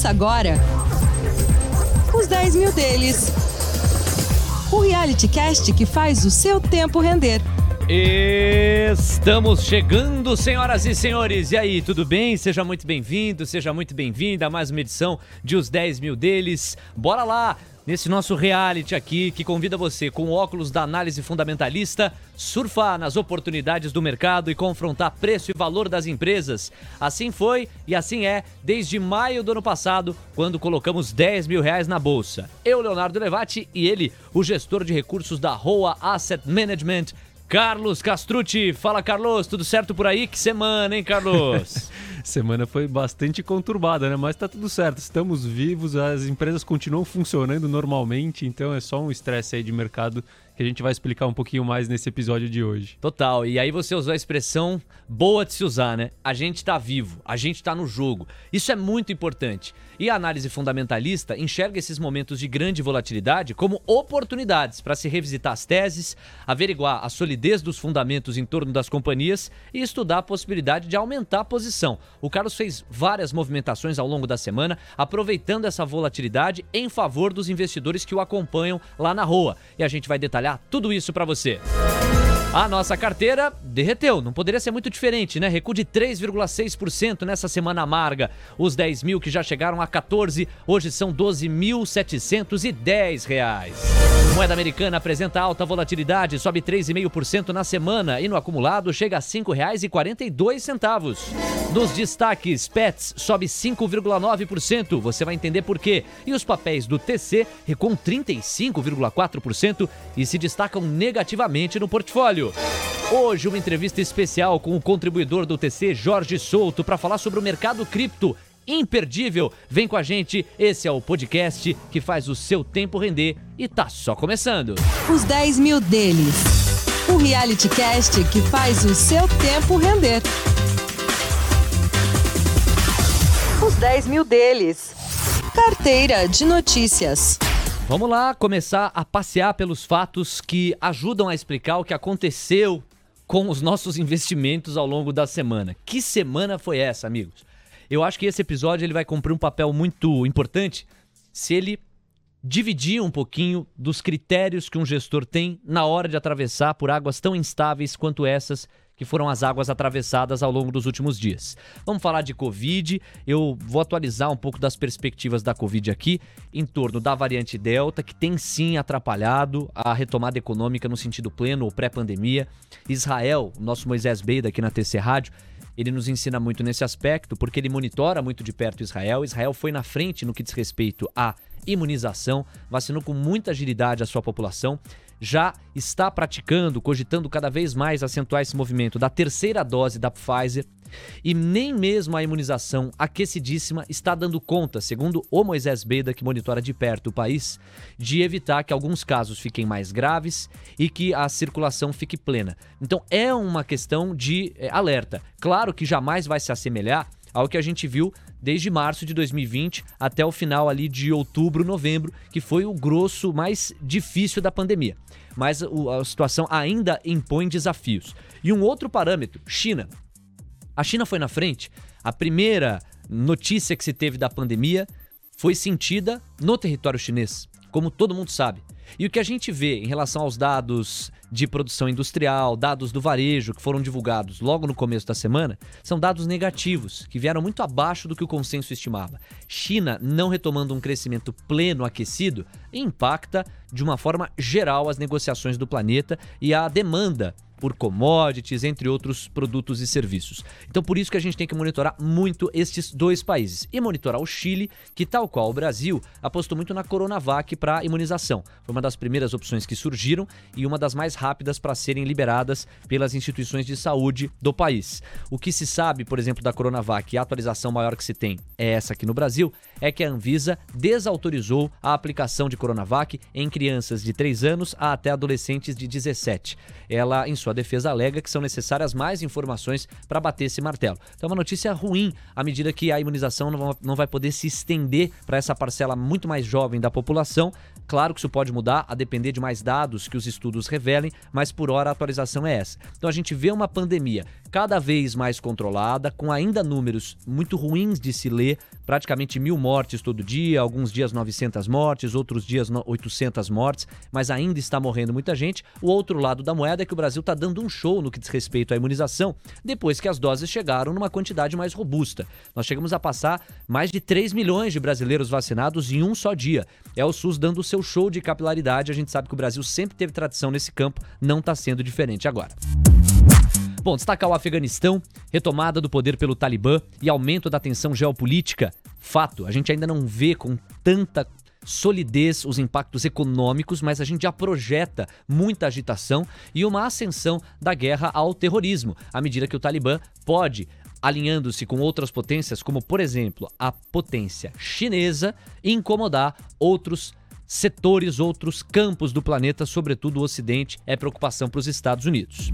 Começa agora os 10 mil deles. O reality cast que faz o seu tempo render. Estamos chegando, senhoras e senhores. E aí, tudo bem? Seja muito bem-vindo, seja muito bem-vinda a mais uma edição de Os 10 Mil Deles. Bora lá! Nesse nosso reality aqui, que convida você, com óculos da análise fundamentalista, surfar nas oportunidades do mercado e confrontar preço e valor das empresas. Assim foi e assim é desde maio do ano passado, quando colocamos 10 mil reais na bolsa. Eu, Leonardo Levati, e ele, o gestor de recursos da Roa Asset Management, Carlos Castrucci. Fala, Carlos, tudo certo por aí? Que semana, hein, Carlos? semana foi bastante conturbada, né? Mas tá tudo certo. Estamos vivos, as empresas continuam funcionando normalmente, então é só um estresse aí de mercado que a gente vai explicar um pouquinho mais nesse episódio de hoje. Total. E aí você usou a expressão boa de se usar, né? A gente tá vivo, a gente tá no jogo. Isso é muito importante. E a análise fundamentalista enxerga esses momentos de grande volatilidade como oportunidades para se revisitar as teses, averiguar a solidez dos fundamentos em torno das companhias e estudar a possibilidade de aumentar a posição. O Carlos fez várias movimentações ao longo da semana, aproveitando essa volatilidade em favor dos investidores que o acompanham lá na rua. E a gente vai detalhar tudo isso para você. A nossa carteira derreteu, não poderia ser muito diferente, né? Recuo de 3,6% nessa semana amarga. Os 10 mil que já chegaram a 14, hoje são 12.710 reais. Moeda americana apresenta alta volatilidade, sobe 3,5% na semana e no acumulado chega a R$ 5,42. Nos destaques, Pets sobe 5,9%, você vai entender por quê. E os papéis do TC recuam 35,4% e se destacam negativamente no portfólio. Hoje, uma entrevista especial com o contribuidor do TC, Jorge Souto, para falar sobre o mercado cripto. Imperdível! Vem com a gente, esse é o podcast que faz o seu tempo render e tá só começando. Os 10 mil deles. O reality cast que faz o seu tempo render. Os 10 mil deles. Carteira de notícias. Vamos lá começar a passear pelos fatos que ajudam a explicar o que aconteceu com os nossos investimentos ao longo da semana. Que semana foi essa, amigos? Eu acho que esse episódio ele vai cumprir um papel muito importante se ele dividir um pouquinho dos critérios que um gestor tem na hora de atravessar por águas tão instáveis quanto essas que foram as águas atravessadas ao longo dos últimos dias. Vamos falar de Covid. Eu vou atualizar um pouco das perspectivas da Covid aqui, em torno da variante Delta, que tem sim atrapalhado a retomada econômica no sentido pleno ou pré-pandemia. Israel, nosso Moisés Beida aqui na TC Rádio, ele nos ensina muito nesse aspecto, porque ele monitora muito de perto Israel. Israel foi na frente no que diz respeito à imunização, vacinou com muita agilidade a sua população já está praticando, cogitando cada vez mais acentuar esse movimento da terceira dose da Pfizer. E nem mesmo a imunização aquecidíssima está dando conta, segundo o Moisés Beda, que monitora de perto o país, de evitar que alguns casos fiquem mais graves e que a circulação fique plena. Então é uma questão de é, alerta. Claro que jamais vai se assemelhar ao que a gente viu desde março de 2020 até o final ali de outubro, novembro, que foi o grosso mais difícil da pandemia. Mas a situação ainda impõe desafios. E um outro parâmetro, China. A China foi na frente. A primeira notícia que se teve da pandemia foi sentida no território chinês, como todo mundo sabe. E o que a gente vê em relação aos dados de produção industrial, dados do varejo que foram divulgados logo no começo da semana, são dados negativos, que vieram muito abaixo do que o consenso estimava. China não retomando um crescimento pleno aquecido impacta de uma forma geral as negociações do planeta e a demanda por commodities, entre outros produtos e serviços. Então, por isso que a gente tem que monitorar muito estes dois países. E monitorar o Chile, que, tal qual o Brasil, apostou muito na Coronavac para imunização. Foi uma das primeiras opções que surgiram e uma das mais rápidas para serem liberadas pelas instituições de saúde do país. O que se sabe, por exemplo, da Coronavac e a atualização maior que se tem é essa aqui no Brasil, é que a Anvisa desautorizou a aplicação de Coronavac em crianças de 3 anos a até adolescentes de 17. Ela, em sua sua defesa alega que são necessárias mais informações para bater esse martelo. Então é uma notícia ruim à medida que a imunização não vai poder se estender para essa parcela muito mais jovem da população, Claro que isso pode mudar a depender de mais dados que os estudos revelem, mas por hora a atualização é essa. Então a gente vê uma pandemia cada vez mais controlada, com ainda números muito ruins de se ler, praticamente mil mortes todo dia, alguns dias 900 mortes, outros dias 800 mortes, mas ainda está morrendo muita gente. O outro lado da moeda é que o Brasil está dando um show no que diz respeito à imunização, depois que as doses chegaram numa quantidade mais robusta. Nós chegamos a passar mais de 3 milhões de brasileiros vacinados em um só dia. É o SUS dando o seu show de capilaridade. A gente sabe que o Brasil sempre teve tradição nesse campo, não está sendo diferente agora. Bom, destacar o Afeganistão, retomada do poder pelo Talibã e aumento da tensão geopolítica. Fato, a gente ainda não vê com tanta solidez os impactos econômicos, mas a gente já projeta muita agitação e uma ascensão da guerra ao terrorismo, à medida que o Talibã pode alinhando-se com outras potências, como por exemplo a potência chinesa, incomodar outros setores, outros campos do planeta, sobretudo o Ocidente, é preocupação para os Estados Unidos.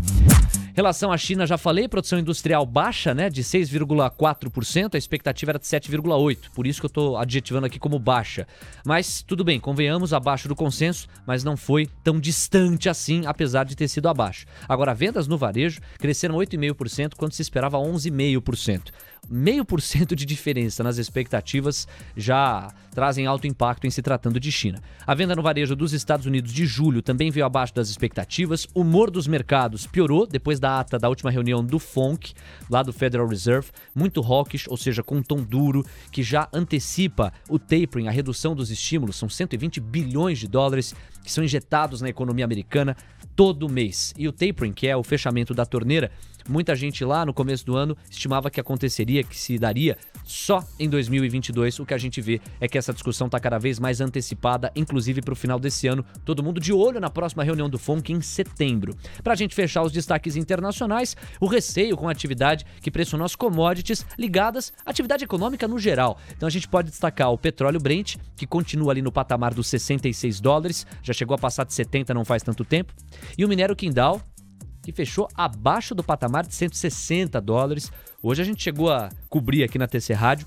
Relação à China, já falei, produção industrial baixa, né, de 6,4%, a expectativa era de 7,8%, por isso que eu estou adjetivando aqui como baixa. Mas tudo bem, convenhamos, abaixo do consenso, mas não foi tão distante assim, apesar de ter sido abaixo. Agora, vendas no varejo cresceram 8,5% quando se esperava 11,5% meio por cento de diferença nas expectativas já trazem alto impacto em se tratando de China. A venda no varejo dos Estados Unidos de julho também veio abaixo das expectativas. O humor dos mercados piorou depois da ata da última reunião do FONC, lá do Federal Reserve, muito hawkish, ou seja, com um tom duro, que já antecipa o tapering, a redução dos estímulos. São 120 bilhões de dólares que são injetados na economia americana todo mês. E o tapering, que é o fechamento da torneira, Muita gente lá no começo do ano estimava que aconteceria, que se daria só em 2022. O que a gente vê é que essa discussão está cada vez mais antecipada, inclusive para o final desse ano. Todo mundo de olho na próxima reunião do FONC em setembro. Para a gente fechar os destaques internacionais, o receio com a atividade que pressionou as commodities ligadas à atividade econômica no geral. Então a gente pode destacar o petróleo Brent, que continua ali no patamar dos 66 dólares, já chegou a passar de 70 não faz tanto tempo, e o minério Kindal, que fechou abaixo do patamar de 160 dólares. Hoje a gente chegou a cobrir aqui na TC Rádio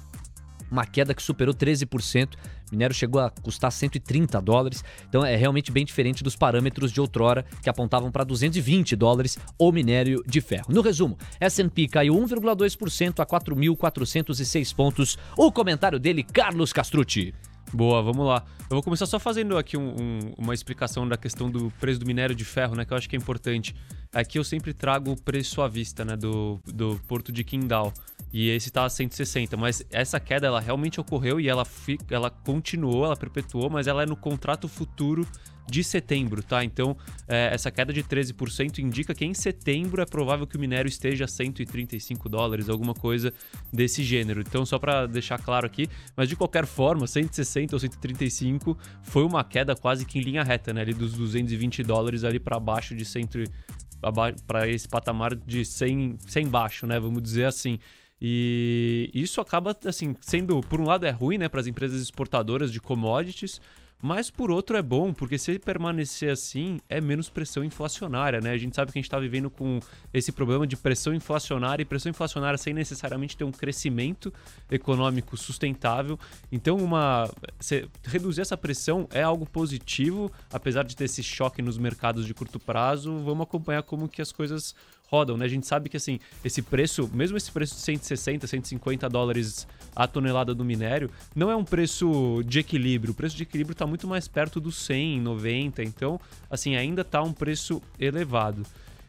uma queda que superou 13%. O minério chegou a custar 130 dólares, então é realmente bem diferente dos parâmetros de outrora que apontavam para 220 dólares o minério de ferro. No resumo, S&P caiu 1,2% a 4.406 pontos. O comentário dele, Carlos Castrucci. Boa, vamos lá. Eu vou começar só fazendo aqui um, um, uma explicação da questão do preço do minério de ferro, né? Que eu acho que é importante. Aqui eu sempre trago o preço à vista, né? Do, do porto de Qingdao. E esse tá a 160. Mas essa queda, ela realmente ocorreu e ela, ela continuou, ela perpetuou, mas ela é no contrato futuro de setembro, tá? Então, é, essa queda de 13% indica que em setembro é provável que o minério esteja a 135 dólares, alguma coisa desse gênero. Então, só para deixar claro aqui, mas de qualquer forma, 160 ou 135 foi uma queda quase que em linha reta, né? Ali dos 220 dólares ali para baixo de 100 para esse patamar de 100, 100 baixo, né? Vamos dizer assim. E isso acaba, assim, sendo, por um lado é ruim, né, para as empresas exportadoras de commodities, mas por outro é bom, porque se permanecer assim, é menos pressão inflacionária, né? A gente sabe que a gente está vivendo com esse problema de pressão inflacionária e pressão inflacionária sem necessariamente ter um crescimento econômico sustentável. Então, uma reduzir essa pressão é algo positivo, apesar de ter esse choque nos mercados de curto prazo. Vamos acompanhar como que as coisas rodam, né? A gente sabe que assim, esse preço, mesmo esse preço de 160, 150 dólares a tonelada do minério, não é um preço de equilíbrio. O preço de equilíbrio está muito mais perto dos 100, 90, então, assim, ainda está um preço elevado.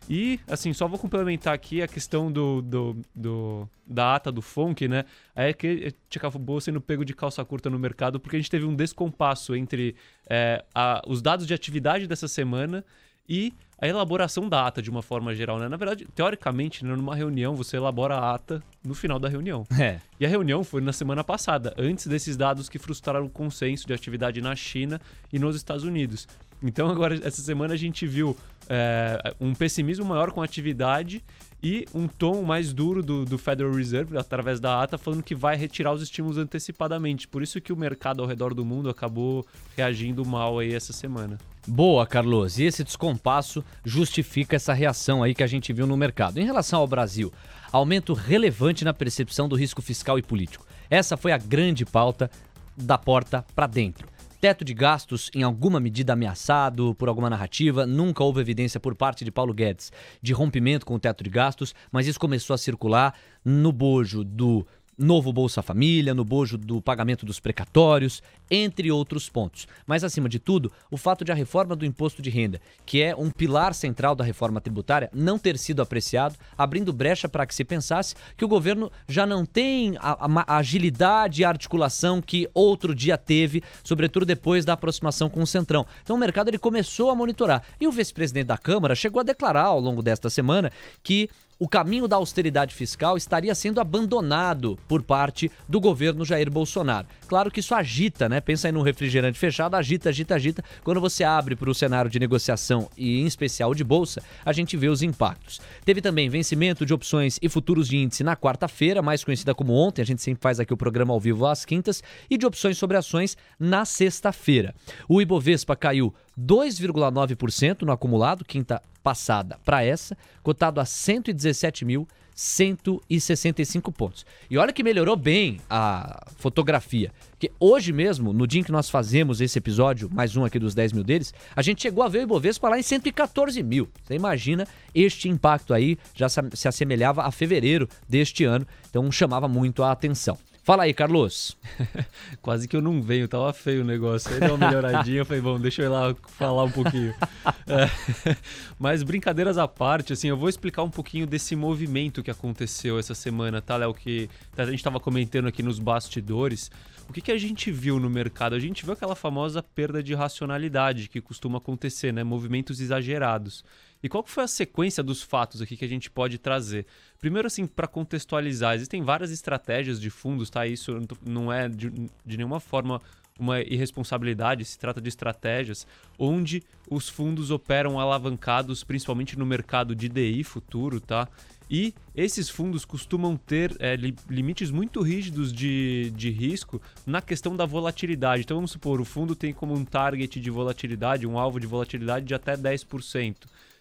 E, assim, só vou complementar aqui a questão do, do, do da ata do FONC, né? É que acabou sendo pego de calça curta no mercado porque a gente teve um descompasso entre é, a, os dados de atividade dessa semana e a elaboração da ata de uma forma geral, né? Na verdade, teoricamente, né, numa reunião, você elabora a ata no final da reunião. É. E a reunião foi na semana passada, antes desses dados que frustraram o consenso de atividade na China e nos Estados Unidos. Então, agora, essa semana a gente viu é, um pessimismo maior com a atividade e um tom mais duro do, do, Federal Reserve, através da ata, falando que vai retirar os estímulos antecipadamente. Por isso que o mercado ao redor do mundo acabou reagindo mal aí essa semana. Boa, Carlos. E esse descompasso justifica essa reação aí que a gente viu no mercado. Em relação ao Brasil, aumento relevante na percepção do risco fiscal e político. Essa foi a grande pauta da porta para dentro. Teto de gastos em alguma medida ameaçado por alguma narrativa, nunca houve evidência por parte de Paulo Guedes de rompimento com o teto de gastos, mas isso começou a circular no bojo do novo Bolsa Família, no bojo do pagamento dos precatórios, entre outros pontos. Mas, acima de tudo, o fato de a reforma do imposto de renda, que é um pilar central da reforma tributária, não ter sido apreciado, abrindo brecha para que se pensasse que o governo já não tem a, a, a agilidade e a articulação que outro dia teve, sobretudo depois da aproximação com o Centrão. Então, o mercado ele começou a monitorar. E o vice-presidente da Câmara chegou a declarar ao longo desta semana que o caminho da austeridade fiscal estaria sendo abandonado por parte do governo Jair Bolsonaro. Claro que isso agita, né? Pensa aí num refrigerante fechado, agita, agita, agita. Quando você abre para o cenário de negociação e em especial de bolsa, a gente vê os impactos. Teve também vencimento de opções e futuros de índice na quarta-feira, mais conhecida como ontem, a gente sempre faz aqui o programa ao vivo às quintas, e de opções sobre ações na sexta-feira. O Ibovespa caiu 2,9% no acumulado, quinta passada para essa, cotado a 117.165 pontos. E olha que melhorou bem a fotografia. Porque hoje mesmo, no dia em que nós fazemos esse episódio, mais um aqui dos 10 mil deles, a gente chegou a ver o Ibovespa lá em 114 mil. Você imagina este impacto aí, já se assemelhava a fevereiro deste ano, então chamava muito a atenção. Fala aí, Carlos. Quase que eu não venho, tava feio o negócio. Aí deu uma melhoradinha, eu falei, bom, deixa eu ir lá falar um pouquinho. É, mas brincadeiras à parte, assim, eu vou explicar um pouquinho desse movimento que aconteceu essa semana, tá, Léo? Que a gente tava comentando aqui nos bastidores. O que, que a gente viu no mercado? A gente viu aquela famosa perda de racionalidade que costuma acontecer, né? Movimentos exagerados. E qual foi a sequência dos fatos aqui que a gente pode trazer? Primeiro, assim, para contextualizar, existem várias estratégias de fundos, tá? Isso não é de, de nenhuma forma uma irresponsabilidade, se trata de estratégias onde os fundos operam alavancados, principalmente no mercado de DI futuro, tá? E esses fundos costumam ter é, li limites muito rígidos de, de risco na questão da volatilidade. Então vamos supor, o fundo tem como um target de volatilidade, um alvo de volatilidade de até 10%.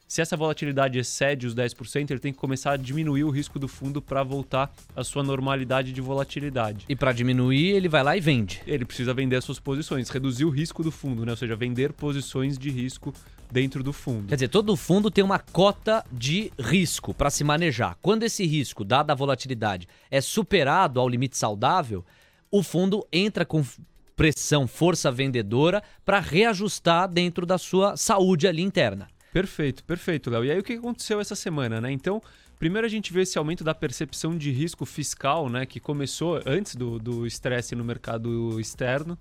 Se essa volatilidade excede os 10%, ele tem que começar a diminuir o risco do fundo para voltar à sua normalidade de volatilidade. E para diminuir, ele vai lá e vende. Ele precisa vender as suas posições, reduzir o risco do fundo, né? ou seja, vender posições de risco dentro do fundo. Quer dizer, todo fundo tem uma cota de risco para se manejar. Quando esse risco, dada a volatilidade, é superado ao limite saudável, o fundo entra com pressão, força vendedora para reajustar dentro da sua saúde ali interna. Perfeito, perfeito, Léo. E aí o que aconteceu essa semana, né? Então, primeiro a gente vê esse aumento da percepção de risco fiscal, né? Que começou antes do estresse no mercado externo.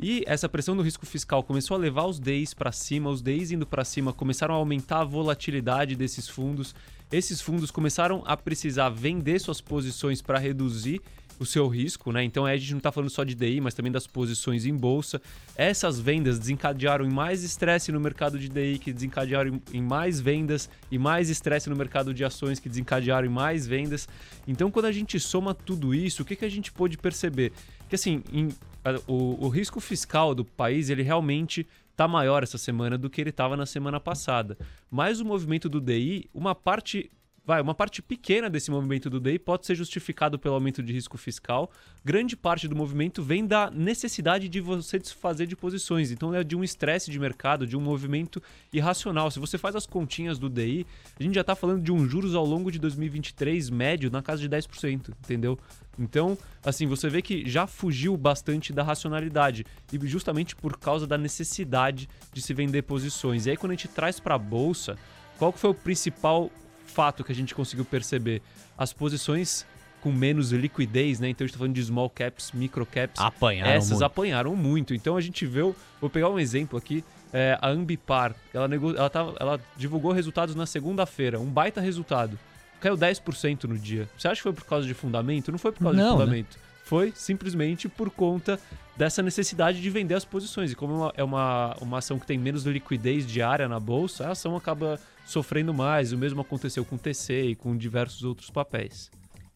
E essa pressão do risco fiscal começou a levar os DEIs para cima, os DEIs indo para cima começaram a aumentar a volatilidade desses fundos. Esses fundos começaram a precisar vender suas posições para reduzir o seu risco, né? Então a gente não está falando só de DI, mas também das posições em bolsa. Essas vendas desencadearam em mais estresse no mercado de DI, que desencadearam em mais vendas, e mais estresse no mercado de ações, que desencadearam em mais vendas. Então, quando a gente soma tudo isso, o que, que a gente pôde perceber? Que assim, em, a, o, o risco fiscal do país, ele realmente está maior essa semana do que ele estava na semana passada. Mas o movimento do DI, uma parte vai, uma parte pequena desse movimento do DEI pode ser justificado pelo aumento de risco fiscal. Grande parte do movimento vem da necessidade de você desfazer de posições. Então é de um estresse de mercado, de um movimento irracional. Se você faz as continhas do DI, a gente já está falando de um juros ao longo de 2023 médio na casa de 10%, entendeu? Então, assim, você vê que já fugiu bastante da racionalidade e justamente por causa da necessidade de se vender posições. E aí quando a gente traz para a bolsa, qual que foi o principal fato que a gente conseguiu perceber. As posições com menos liquidez, né? Então a gente tá falando de small caps, micro caps. Apanharam Essas muito. apanharam muito. Então a gente vê, vou pegar um exemplo aqui, é, a Ambipar, ela, nego, ela, tava, ela divulgou resultados na segunda-feira, um baita resultado. Caiu 10% no dia. Você acha que foi por causa de fundamento? Não foi por causa Não, de né? fundamento. Foi simplesmente por conta dessa necessidade de vender as posições. E como é uma, é uma, uma ação que tem menos liquidez diária na bolsa, a ação acaba sofrendo mais. O mesmo aconteceu com o TC e com diversos outros papéis.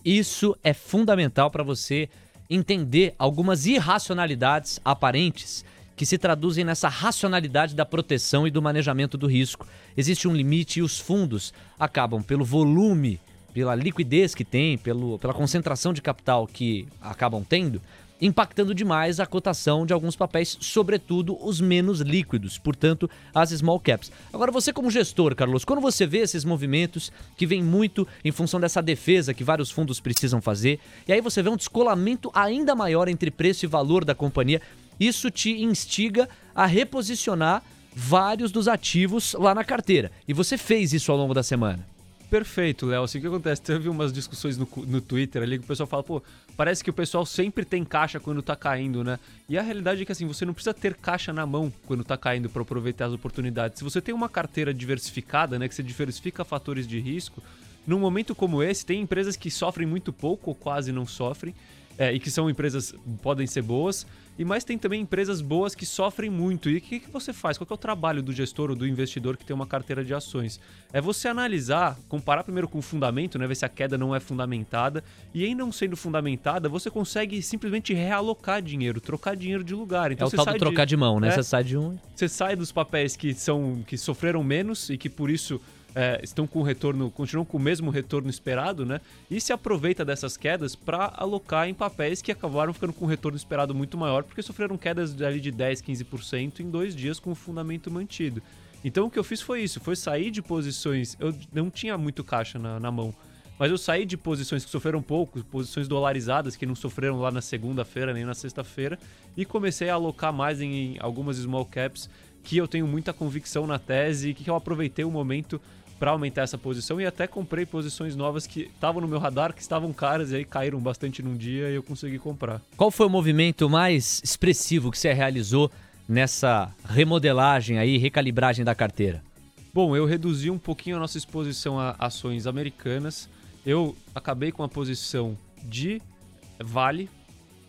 Isso é fundamental para você entender algumas irracionalidades aparentes que se traduzem nessa racionalidade da proteção e do manejamento do risco. Existe um limite e os fundos acabam pelo volume, pela liquidez que tem, pelo, pela concentração de capital que acabam tendo, impactando demais a cotação de alguns papéis, sobretudo os menos líquidos, portanto, as small caps. Agora, você como gestor, Carlos, quando você vê esses movimentos que vêm muito em função dessa defesa que vários fundos precisam fazer, e aí você vê um descolamento ainda maior entre preço e valor da companhia, isso te instiga a reposicionar vários dos ativos lá na carteira. E você fez isso ao longo da semana. Perfeito, Léo. Assim, o que acontece? Teve umas discussões no, no Twitter ali que o pessoal fala, pô, parece que o pessoal sempre tem caixa quando tá caindo, né? E a realidade é que assim, você não precisa ter caixa na mão quando tá caindo para aproveitar as oportunidades. Se você tem uma carteira diversificada, né, que você diversifica fatores de risco, num momento como esse, tem empresas que sofrem muito pouco ou quase não sofrem é, e que são empresas podem ser boas, e mais tem também empresas boas que sofrem muito. E o que, que você faz? Qual é o trabalho do gestor ou do investidor que tem uma carteira de ações? É você analisar, comparar primeiro com o fundamento, né, ver se a queda não é fundamentada, e em não sendo fundamentada, você consegue simplesmente realocar dinheiro, trocar dinheiro de lugar. Então, é o tal do trocar de, de mão, né? É, você sai de um. Você sai dos papéis que são que sofreram menos e que por isso é, estão com retorno, continuam com o mesmo retorno esperado, né? E se aproveita dessas quedas para alocar em papéis que acabaram ficando com um retorno esperado muito maior, porque sofreram quedas ali de 10, 15% em dois dias com o fundamento mantido. Então o que eu fiz foi isso, foi sair de posições. Eu não tinha muito caixa na, na mão. Mas eu saí de posições que sofreram pouco, posições dolarizadas que não sofreram lá na segunda-feira nem na sexta-feira, e comecei a alocar mais em, em algumas small caps que eu tenho muita convicção na tese e que eu aproveitei o momento para aumentar essa posição e até comprei posições novas que estavam no meu radar, que estavam caras e aí caíram bastante num dia e eu consegui comprar. Qual foi o movimento mais expressivo que você realizou nessa remodelagem aí, recalibragem da carteira? Bom, eu reduzi um pouquinho a nossa exposição a ações americanas. Eu acabei com a posição de Vale,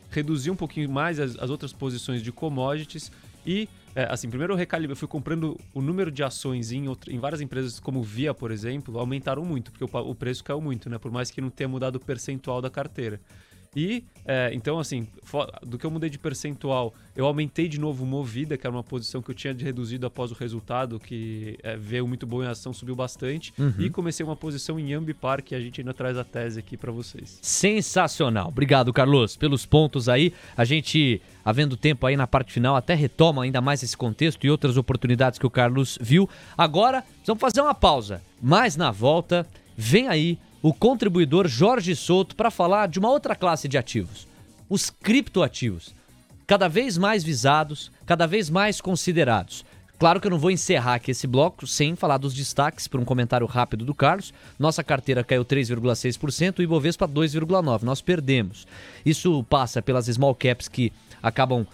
reduzi um pouquinho mais as, as outras posições de commodities e é, assim, primeiro eu recalibrei, eu fui comprando o número de ações em, outra, em várias empresas, como Via, por exemplo, aumentaram muito, porque o, o preço caiu muito, né? Por mais que não tenha mudado o percentual da carteira. E, é, então, assim, do que eu mudei de percentual, eu aumentei de novo Movida, que era uma posição que eu tinha reduzido após o resultado, que é, veio muito bom em ação, subiu bastante. Uhum. E comecei uma posição em Ambipar, que a gente ainda traz a tese aqui para vocês. Sensacional. Obrigado, Carlos, pelos pontos aí. A gente, havendo tempo aí na parte final, até retoma ainda mais esse contexto e outras oportunidades que o Carlos viu. Agora, vamos fazer uma pausa. Mas na volta, vem aí o contribuidor Jorge Souto para falar de uma outra classe de ativos, os criptoativos, cada vez mais visados, cada vez mais considerados. Claro que eu não vou encerrar aqui esse bloco sem falar dos destaques por um comentário rápido do Carlos. Nossa carteira caiu 3,6%, o Ibovespa 2,9%. Nós perdemos. Isso passa pelas small caps que acabam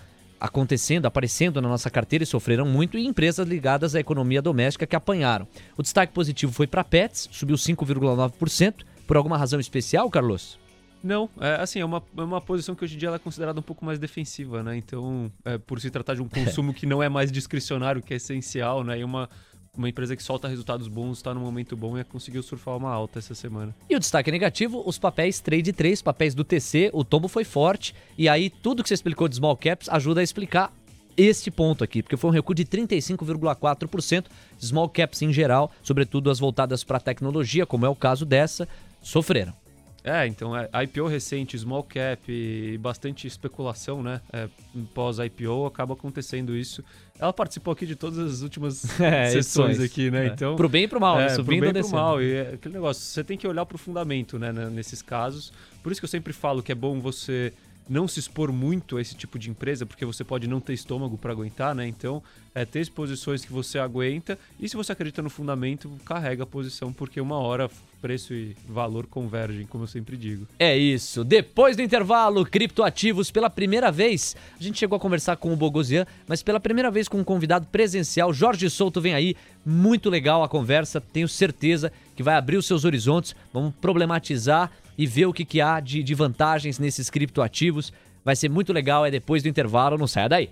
acontecendo, aparecendo na nossa carteira e sofreram muito, e empresas ligadas à economia doméstica que apanharam. O destaque positivo foi para Pets, subiu 5,9%. Por alguma razão especial, Carlos? Não, é, assim, é uma, é uma posição que hoje em dia é considerada um pouco mais defensiva, né? Então, é, por se tratar de um consumo que não é mais discricionário, que é essencial, né? E uma, uma empresa que solta resultados bons, está no momento bom e conseguiu surfar uma alta essa semana. E o destaque negativo, os papéis trade 3, papéis do TC, o tombo foi forte, e aí tudo que você explicou de small caps ajuda a explicar este ponto aqui, porque foi um recuo de 35,4%, small caps em geral, sobretudo as voltadas para tecnologia, como é o caso dessa, sofreram. É, então, é, IPO recente, small cap e bastante especulação, né? É, Pós-IPO acaba acontecendo isso. Ela participou aqui de todas as últimas é, sessões aqui, né? É. Então, pro bem e pro mal, é, subindo pro bem ou pro mal. E é aquele negócio, você tem que olhar pro fundamento, né? Nesses casos. Por isso que eu sempre falo que é bom você não se expor muito a esse tipo de empresa, porque você pode não ter estômago para aguentar, né? Então, é ter exposições que você aguenta e se você acredita no fundamento, carrega a posição, porque uma hora preço e valor convergem, como eu sempre digo. É isso. Depois do intervalo, criptoativos pela primeira vez. A gente chegou a conversar com o Bogosian, mas pela primeira vez com um convidado presencial, Jorge Souto vem aí. Muito legal a conversa, tenho certeza que vai abrir os seus horizontes. Vamos problematizar e ver o que, que há de, de vantagens nesses criptoativos. Vai ser muito legal, é depois do intervalo, não saia daí.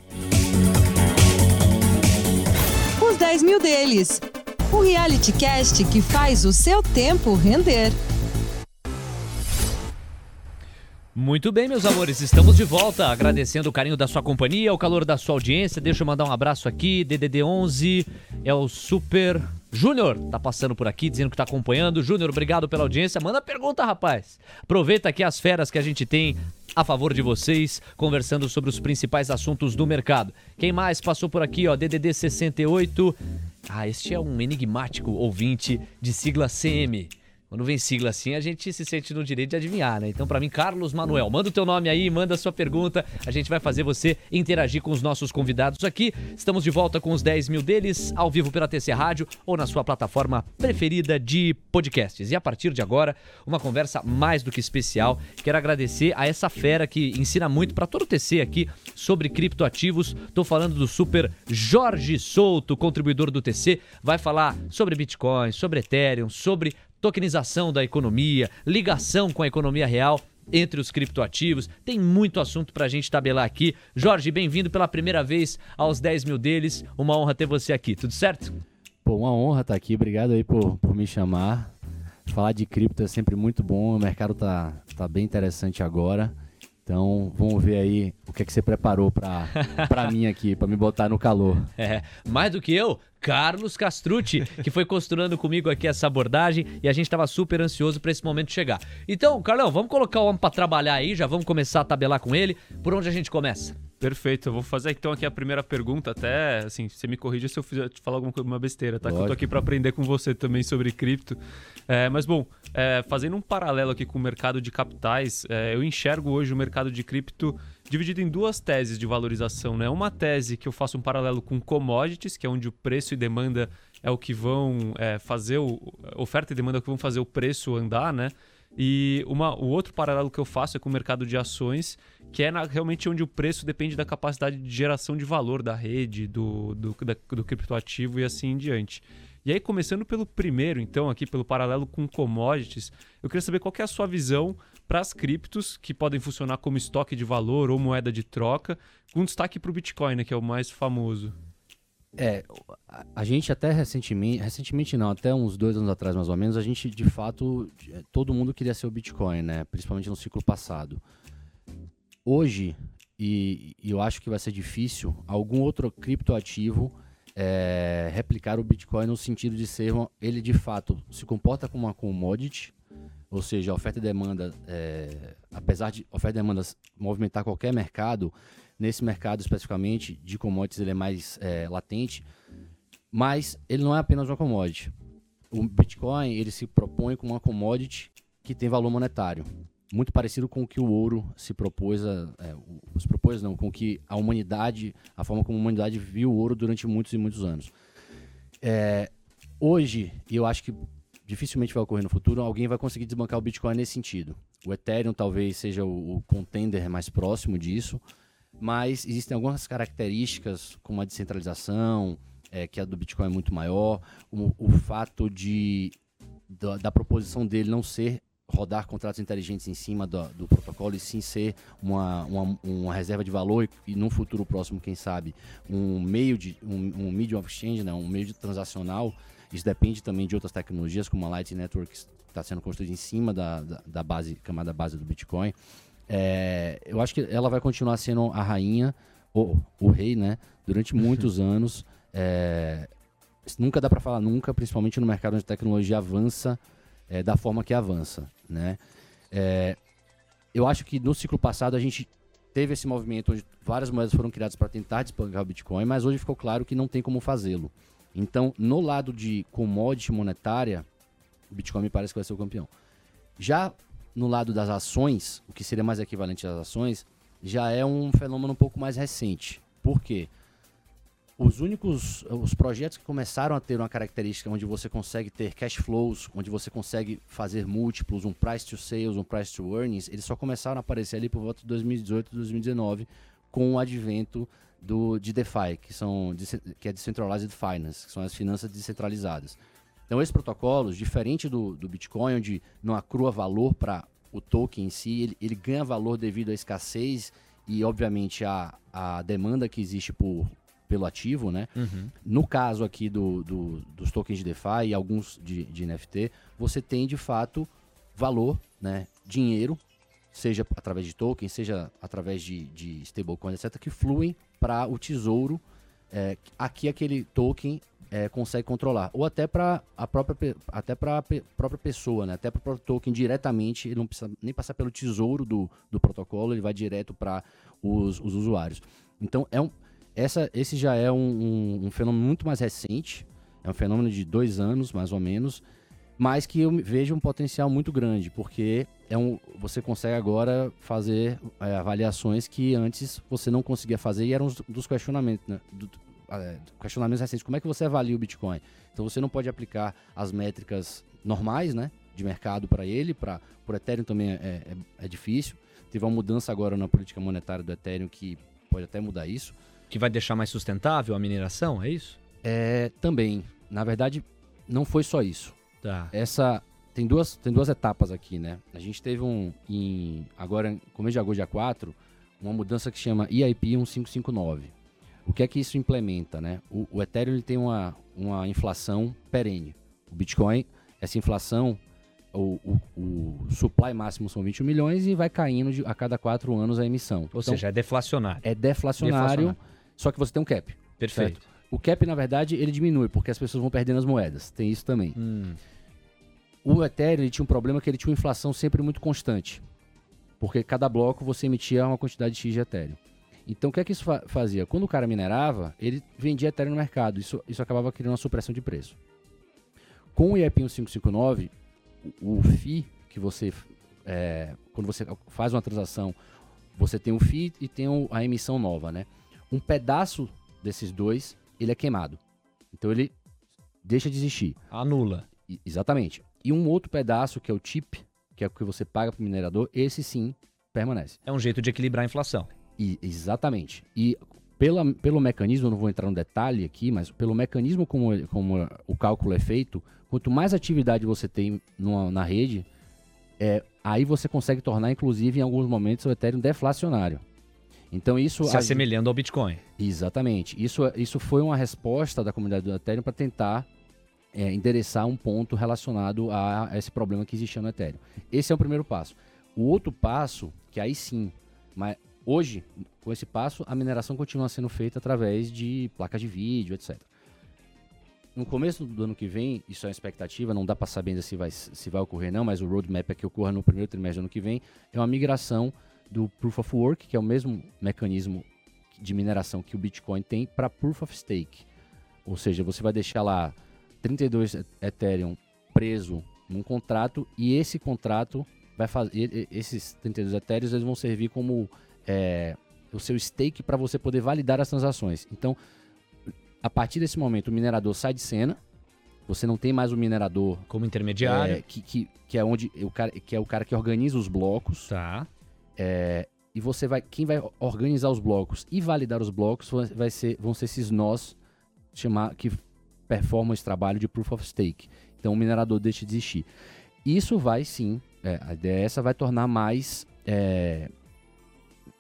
Os 10 mil deles. O reality cast que faz o seu tempo render. Muito bem, meus amores, estamos de volta, agradecendo o carinho da sua companhia, o calor da sua audiência. Deixa eu mandar um abraço aqui, DDD 11, é o Super Júnior, tá passando por aqui dizendo que tá acompanhando. Júnior, obrigado pela audiência. Manda pergunta, rapaz. Aproveita aqui as feras que a gente tem a favor de vocês, conversando sobre os principais assuntos do mercado. Quem mais passou por aqui, ó, DDD 68. Ah, este é um enigmático ouvinte de sigla CM. Quando vem sigla assim, a gente se sente no direito de adivinhar, né? Então, para mim, Carlos Manuel, manda o teu nome aí, manda a sua pergunta. A gente vai fazer você interagir com os nossos convidados aqui. Estamos de volta com os 10 mil deles, ao vivo pela TC Rádio ou na sua plataforma preferida de podcasts. E a partir de agora, uma conversa mais do que especial. Quero agradecer a essa fera que ensina muito para todo o TC aqui sobre criptoativos. Tô falando do super Jorge Souto, contribuidor do TC. Vai falar sobre Bitcoin, sobre Ethereum, sobre tokenização da economia, ligação com a economia real entre os criptoativos. Tem muito assunto para a gente tabelar aqui. Jorge, bem-vindo pela primeira vez aos 10 mil deles. Uma honra ter você aqui, tudo certo? Pô, uma honra estar aqui. Obrigado aí por, por me chamar. Falar de cripto é sempre muito bom. O mercado tá, tá bem interessante agora. Então, vamos ver aí o que é que você preparou para mim aqui, para me botar no calor. É, mais do que eu, Carlos Castrucci, que foi costurando comigo aqui essa abordagem e a gente estava super ansioso para esse momento chegar. Então, Carlão, vamos colocar o homem para trabalhar aí, já vamos começar a tabelar com ele. Por onde a gente começa? Perfeito, eu vou fazer então aqui a primeira pergunta, até assim, você me corrija se eu fizer, te falar alguma coisa, uma besteira, tá? Que eu tô aqui para aprender com você também sobre cripto. É, mas bom, é, fazendo um paralelo aqui com o mercado de capitais, é, eu enxergo hoje o mercado de cripto dividido em duas teses de valorização, né? Uma tese que eu faço um paralelo com commodities, que é onde o preço e demanda é o que vão é, fazer o oferta e demanda é o que vão fazer o preço andar, né? E uma, o outro paralelo que eu faço é com o mercado de ações, que é na, realmente onde o preço depende da capacidade de geração de valor da rede, do, do, da, do criptoativo e assim em diante. E aí, começando pelo primeiro, então, aqui pelo paralelo com commodities, eu queria saber qual que é a sua visão para as criptos, que podem funcionar como estoque de valor ou moeda de troca, com destaque para o Bitcoin, né, que é o mais famoso. É, a gente até recentemente, recentemente não, até uns dois anos atrás mais ou menos, a gente de fato, todo mundo queria ser o Bitcoin, né? Principalmente no ciclo passado. Hoje, e, e eu acho que vai ser difícil, algum outro criptoativo é, replicar o Bitcoin no sentido de ser, uma, ele de fato se comporta como uma commodity, ou seja, oferta e demanda, é, apesar de oferta e demanda movimentar qualquer mercado, nesse mercado especificamente de commodities ele é mais é, latente, mas ele não é apenas uma commodity. O Bitcoin ele se propõe como uma commodity que tem valor monetário, muito parecido com o que o ouro se propôs, a, é, se propôs não, com o que a humanidade, a forma como a humanidade viu o ouro durante muitos e muitos anos. É, hoje, eu acho que dificilmente vai ocorrer no futuro, alguém vai conseguir desbancar o Bitcoin nesse sentido. O Ethereum talvez seja o, o contender mais próximo disso, mas existem algumas características, como a descentralização, é, que a do Bitcoin é muito maior, o, o fato de da, da, proposição dele não ser rodar contratos inteligentes em cima do, do protocolo e sim ser uma, uma, uma, reserva de valor e, e no futuro próximo, quem sabe, um meio de um, um medium of exchange, né, um meio de transacional. Isso depende também de outras tecnologias, como a Light Network está sendo construída em cima da, da, da base, camada base do Bitcoin. É, eu acho que ela vai continuar sendo a rainha, ou o rei, né? Durante muitos anos. É, nunca dá para falar nunca, principalmente no mercado onde a tecnologia avança é, da forma que avança, né? É, eu acho que no ciclo passado a gente teve esse movimento onde várias moedas foram criadas para tentar despancar o Bitcoin, mas hoje ficou claro que não tem como fazê-lo. Então, no lado de commodity monetária, o Bitcoin me parece que vai ser o campeão. Já no lado das ações, o que seria mais equivalente às ações, já é um fenômeno um pouco mais recente. Por quê? Os únicos os projetos que começaram a ter uma característica onde você consegue ter cash flows, onde você consegue fazer múltiplos, um price to sales, um price to earnings, eles só começaram a aparecer ali por volta de 2018, 2019, com o advento do, de DeFi, que, são, que é Decentralized Finance, que são as finanças descentralizadas. Então, esses protocolos, diferente do, do Bitcoin, onde não acrua valor para o token em si, ele, ele, ganha valor devido à escassez e, obviamente, à, à demanda que existe por, pelo ativo, né? Uhum. No caso aqui do, do, dos tokens de DeFi e alguns de, de NFT, você tem, de fato, valor, né? dinheiro seja através de token, seja através de, de stablecoin, etc., que fluem para o tesouro é, aqui aquele token é, consegue controlar. Ou até para a própria, até pra própria pessoa, né? até para o próprio token diretamente, ele não precisa nem passar pelo tesouro do, do protocolo, ele vai direto para os, os usuários. Então, é um, essa, esse já é um, um, um, fenômeno muito mais recente, é um fenômeno de dois anos, mais ou menos, mas que eu vejo um potencial muito grande, porque é um, você consegue agora fazer é, avaliações que antes você não conseguia fazer e eram os, dos questionamentos, né? Do, é, questionamentos recentes. Como é que você avalia o Bitcoin? Então você não pode aplicar as métricas normais, né? De mercado para ele, para o Ethereum também é, é, é difícil. Teve uma mudança agora na política monetária do Ethereum que pode até mudar isso. Que vai deixar mais sustentável a mineração, é isso? É, também. Na verdade, não foi só isso. Tá. Essa tem duas, tem duas etapas aqui, né? A gente teve um em agora começo de agosto dia 4, uma mudança que chama EIP 1559. O que é que isso implementa, né? O, o Ethereum ele tem uma, uma inflação perene. O Bitcoin, essa inflação o, o, o, supply máximo são 21 milhões e vai caindo de, a cada quatro anos a emissão. Ou então, seja, é deflacionário. É deflacionário, deflacionário, só que você tem um cap. Perfeito. Certo? O cap, na verdade, ele diminui, porque as pessoas vão perdendo as moedas. Tem isso também. Hum. O Ethereum tinha um problema que ele tinha uma inflação sempre muito constante. Porque cada bloco você emitia uma quantidade X de Ethereum. Então o que é que isso fa fazia? Quando o cara minerava, ele vendia Ethereum no mercado. Isso, isso acabava criando uma supressão de preço. Com o IEP 1559, o FII que você. É, quando você faz uma transação, você tem o FII e tem a emissão nova, né? Um pedaço desses dois, ele é queimado. Então ele deixa de existir. Anula. I, exatamente. E um outro pedaço, que é o TIP, que é o que você paga para o minerador, esse sim permanece. É um jeito de equilibrar a inflação. E, exatamente. E pela, pelo mecanismo, eu não vou entrar no detalhe aqui, mas pelo mecanismo como, como o cálculo é feito, quanto mais atividade você tem numa, na rede, é, aí você consegue tornar, inclusive, em alguns momentos, o Ethereum deflacionário. Então isso se assemelhando ao Bitcoin. Exatamente. Isso, isso foi uma resposta da comunidade do Ethereum para tentar é, endereçar um ponto relacionado a, a, esse problema que existia no Ethereum. Esse é o primeiro passo. O outro passo, que aí sim, mas Hoje, com esse passo, a mineração continua sendo feita através de placas de vídeo, etc. No começo do ano que vem, isso é uma expectativa, não dá para saber ainda se vai, se vai ocorrer não, mas o roadmap é que ocorra no primeiro trimestre do ano que vem, é uma migração do Proof of Work, que é o mesmo mecanismo de mineração que o Bitcoin tem, para Proof of Stake. Ou seja, você vai deixar lá 32 Ethereum preso num contrato e esse contrato vai fazer esses 32 Ethereum eles vão servir como é, o seu stake para você poder validar as transações. Então, a partir desse momento, o minerador sai de cena. Você não tem mais o minerador como intermediário, é, que, que, que, é onde o cara, que é o cara que organiza os blocos. Tá. É, e você vai, quem vai organizar os blocos e validar os blocos vai ser, vão ser esses nós chamar que performam esse trabalho de proof of stake. Então o minerador deixa de existir. Isso vai sim, é, a ideia é essa vai tornar mais é,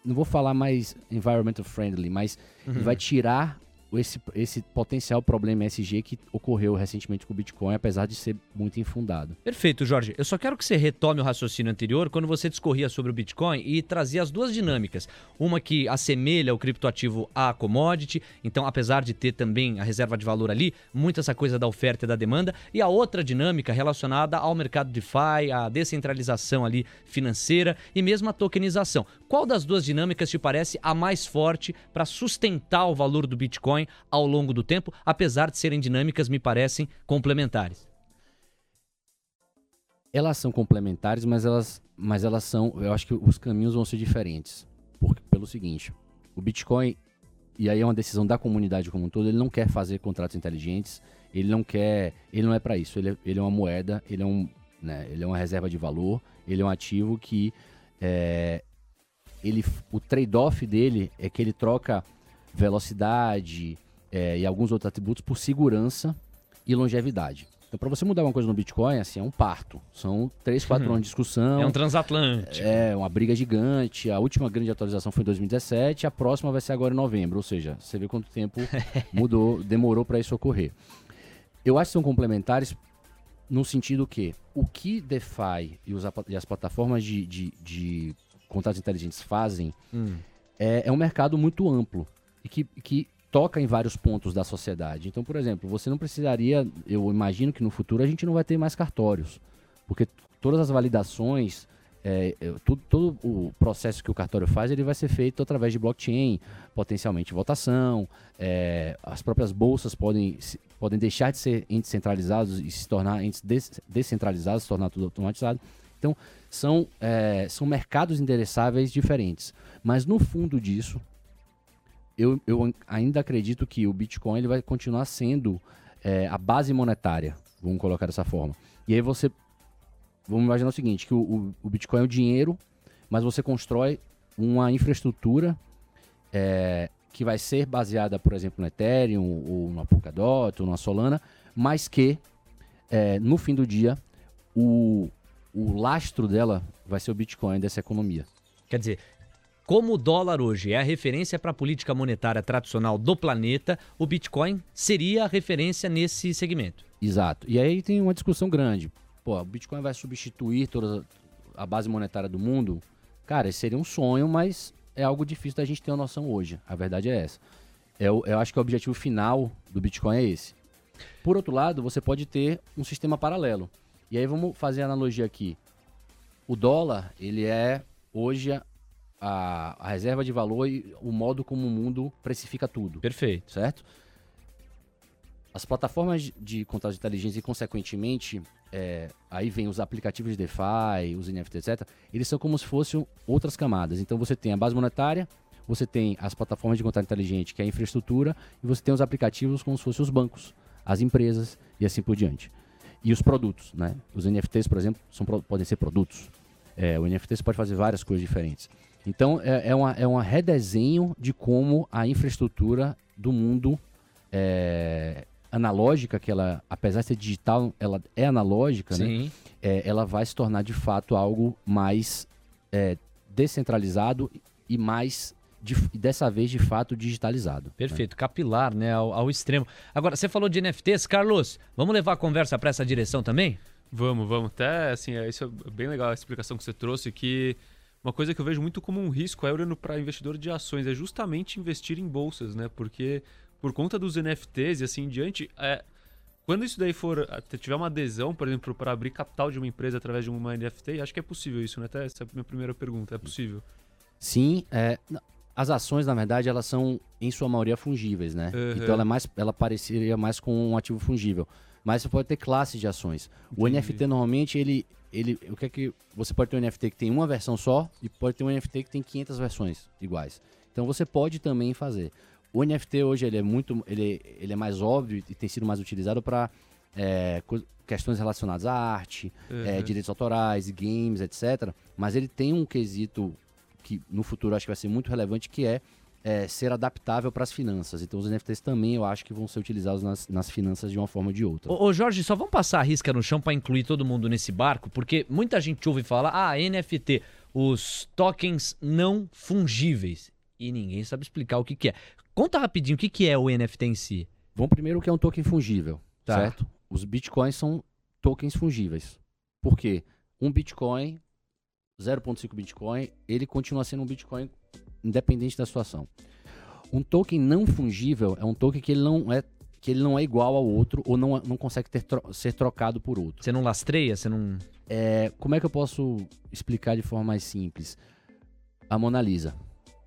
não vou falar mais environmental friendly, mas uhum. vai tirar esse, esse potencial problema SG que ocorreu recentemente com o Bitcoin, apesar de ser muito infundado. Perfeito, Jorge. Eu só quero que você retome o raciocínio anterior quando você discorria sobre o Bitcoin e trazia as duas dinâmicas. Uma que assemelha o criptoativo à commodity, então apesar de ter também a reserva de valor ali, muito essa coisa da oferta e da demanda, e a outra dinâmica relacionada ao mercado DeFi, a descentralização ali financeira e mesmo a tokenização. Qual das duas dinâmicas te parece a mais forte para sustentar o valor do Bitcoin Ao longo do tempo, apesar de serem dinâmicas, me parecem complementares. Elas são complementares, mas elas, mas elas são. Eu acho que os caminhos vão ser diferentes. Por, pelo seguinte: o Bitcoin, e aí é uma decisão da comunidade como um todo, ele não quer fazer contratos inteligentes, ele não quer. Ele não é para isso. Ele é, ele é uma moeda, ele é, um, né, ele é uma reserva de valor, ele é um ativo que. É, ele, o trade-off dele é que ele troca velocidade é, e alguns outros atributos por segurança e longevidade. Então, para você mudar uma coisa no Bitcoin, assim, é um parto. São três, quatro uhum. anos de discussão. É um transatlântico. É, uma briga gigante. A última grande atualização foi em 2017, a próxima vai ser agora em novembro. Ou seja, você vê quanto tempo mudou, demorou para isso ocorrer. Eu acho que são complementares no sentido que o que DeFi e, os, e as plataformas de, de, de contratos inteligentes fazem Hum. é, é um mercado muito amplo e que, que toca em vários pontos da sociedade. Então, por exemplo, você não precisaria, eu imagino que no futuro a gente não vai ter mais cartórios, porque todas as validações, é, é, tudo, todo o processo que o cartório faz, ele vai ser feito através de blockchain, potencialmente votação, é, as próprias bolsas podem, podem deixar de ser entes centralizados e se tornar entes des- descentralizados, se tornar tudo automatizado. Então, são, é, são mercados endereçáveis diferentes. Mas no fundo disso, eu, eu ainda acredito que o Bitcoin ele vai continuar sendo é, a base monetária, vamos colocar dessa forma. E aí você, vamos imaginar o seguinte, que o, o- o Bitcoin é o dinheiro, mas você constrói uma infraestrutura é, que vai ser baseada, por exemplo, no Ethereum, ou no Polkadot, ou na Solana, mas que é, no fim do dia o, o lastro dela vai ser o Bitcoin dessa economia. Quer dizer, como o dólar hoje é a referência para a política monetária tradicional do planeta, o Bitcoin seria a referência nesse segmento. Exato. E aí tem uma discussão grande. Pô, o Bitcoin vai substituir toda a base monetária do mundo? Cara, esse seria um sonho, mas é algo difícil da gente ter uma noção hoje. A verdade é essa. Eu, eu acho que o objetivo final do Bitcoin é esse. Por outro lado, você pode ter um sistema paralelo. E aí vamos fazer a analogia aqui. O dólar, ele é hoje a, a, reserva de valor e o modo como o mundo precifica tudo Perfeito. certo? As plataformas de- contratos de inteligência e, consequentemente, é, aí vem os aplicativos de DeFi, os NFT, etc. Eles são como se fossem outras camadas. Então, você tem a base monetária, você tem as plataformas de contrato inteligente, que é a infraestrutura, e você tem os aplicativos como se fossem os bancos, as empresas e assim por diante. E os produtos, né? Os NFTs, por exemplo, são, podem ser produtos. É, o NFT você pode fazer várias coisas diferentes. Então, é, é, uma, é um redesenho de como a infraestrutura do mundo é, analógica, que ela, apesar de ser digital, ela é analógica, né? É, ela vai se tornar de fato algo mais é, descentralizado e mais, de- dessa vez, de fato, digitalizado. né? Perfeito, capilar, né, ao, ao extremo. Agora, você falou de NFTs, Carlos, vamos levar a conversa para essa direção também? Vamos, vamos. Até, assim, é, isso é bem legal a explicação que você trouxe, que uma coisa que eu vejo muito como um risco é olhando para investidor de ações, é justamente investir em bolsas, né? Porque por conta dos NFTs e assim em diante, é, quando isso daí for, até tiver uma adesão, por exemplo, para abrir capital de uma empresa através de uma NFT, acho que é possível isso, né? Até essa é a minha primeira pergunta, é possível. Sim, é, as ações, na verdade, elas são, em sua maioria, fungíveis, né? Uhum. Então ela, é mais, ela pareceria mais com um ativo fungível. Mas você pode ter classes de ações. O Entendi. NFT, normalmente, ele, ele. O que é que. Você pode ter um NFT que tem uma versão só e pode ter um NFT que tem 500 versões iguais. Então você pode também fazer. O NFT hoje ele é muito. Ele, ele é mais óbvio e tem sido mais utilizado para questões relacionadas à arte, é, Uhum. direitos autorais, games, etc. Mas ele tem um quesito que no futuro acho que vai ser muito relevante, que é, é, ser adaptável para as finanças. Então os NFTs também eu acho que vão ser utilizados nas, nas finanças de uma forma ou de outra. Ô, ô, Jorge, só vamos passar a risca no chão para incluir todo mundo nesse barco, porque muita gente ouve falar, ah, NFT, os tokens não fungíveis. E ninguém sabe explicar o que, que é. Conta rapidinho o que, que é o NFT em si. Vamos primeiro o que é um token fungível, Tá. certo? Os bitcoins são tokens fungíveis. Por quê? Um bitcoin, 0.5 bitcoin, ele continua sendo um bitcoin independente da situação. Um token não fungível é um token que ele não é que ele não é igual ao outro ou não, não consegue ter tro- ser trocado por outro. Você não lastreia, você não. É, como é que eu posso explicar de forma mais simples? A Mona Lisa.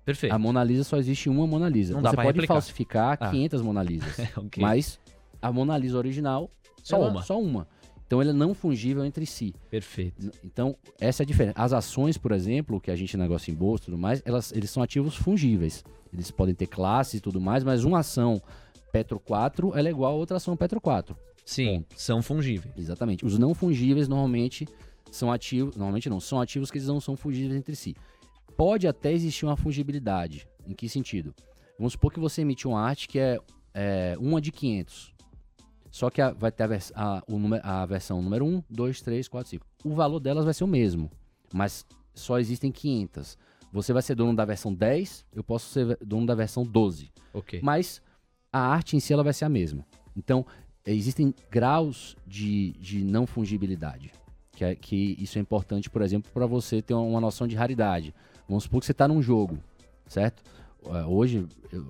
Perfeito. A Mona Lisa só existe uma Mona Lisa. Não Você pode replicar. falsificar Ah. 500 Mona Lisas. Ok. Mas a Mona Lisa original Só ela- uma. Só uma. Então ele é não fungível entre si. Perfeito. Então, essa é a diferença. As ações, por exemplo, que a gente negocia em bolsa e tudo mais, elas, eles são ativos fungíveis. Eles podem ter classes e tudo mais, mas uma ação Petro 4 ela é igual a outra ação Petro 4. Sim, são fungíveis. Exatamente. Os não fungíveis normalmente são ativos. Normalmente não, são ativos que eles não são fungíveis entre si. Pode até existir uma fungibilidade. Em que sentido? Vamos supor que você emite uma arte que é, é uma de 500. Só que a- vai ter a, vers- a- a versão número 1, 2, 3, 4, 5. O valor delas vai ser o mesmo, mas só existem 500. Você vai ser dono da versão 10, eu posso ser dono da versão 12. Ok. Mas a arte em si ela vai ser a mesma. Então, existem graus de, de não fungibilidade. Que, é, que isso é importante, por exemplo, para você ter uma noção de raridade. Vamos supor que você está num jogo, certo? Uh, hoje, eu,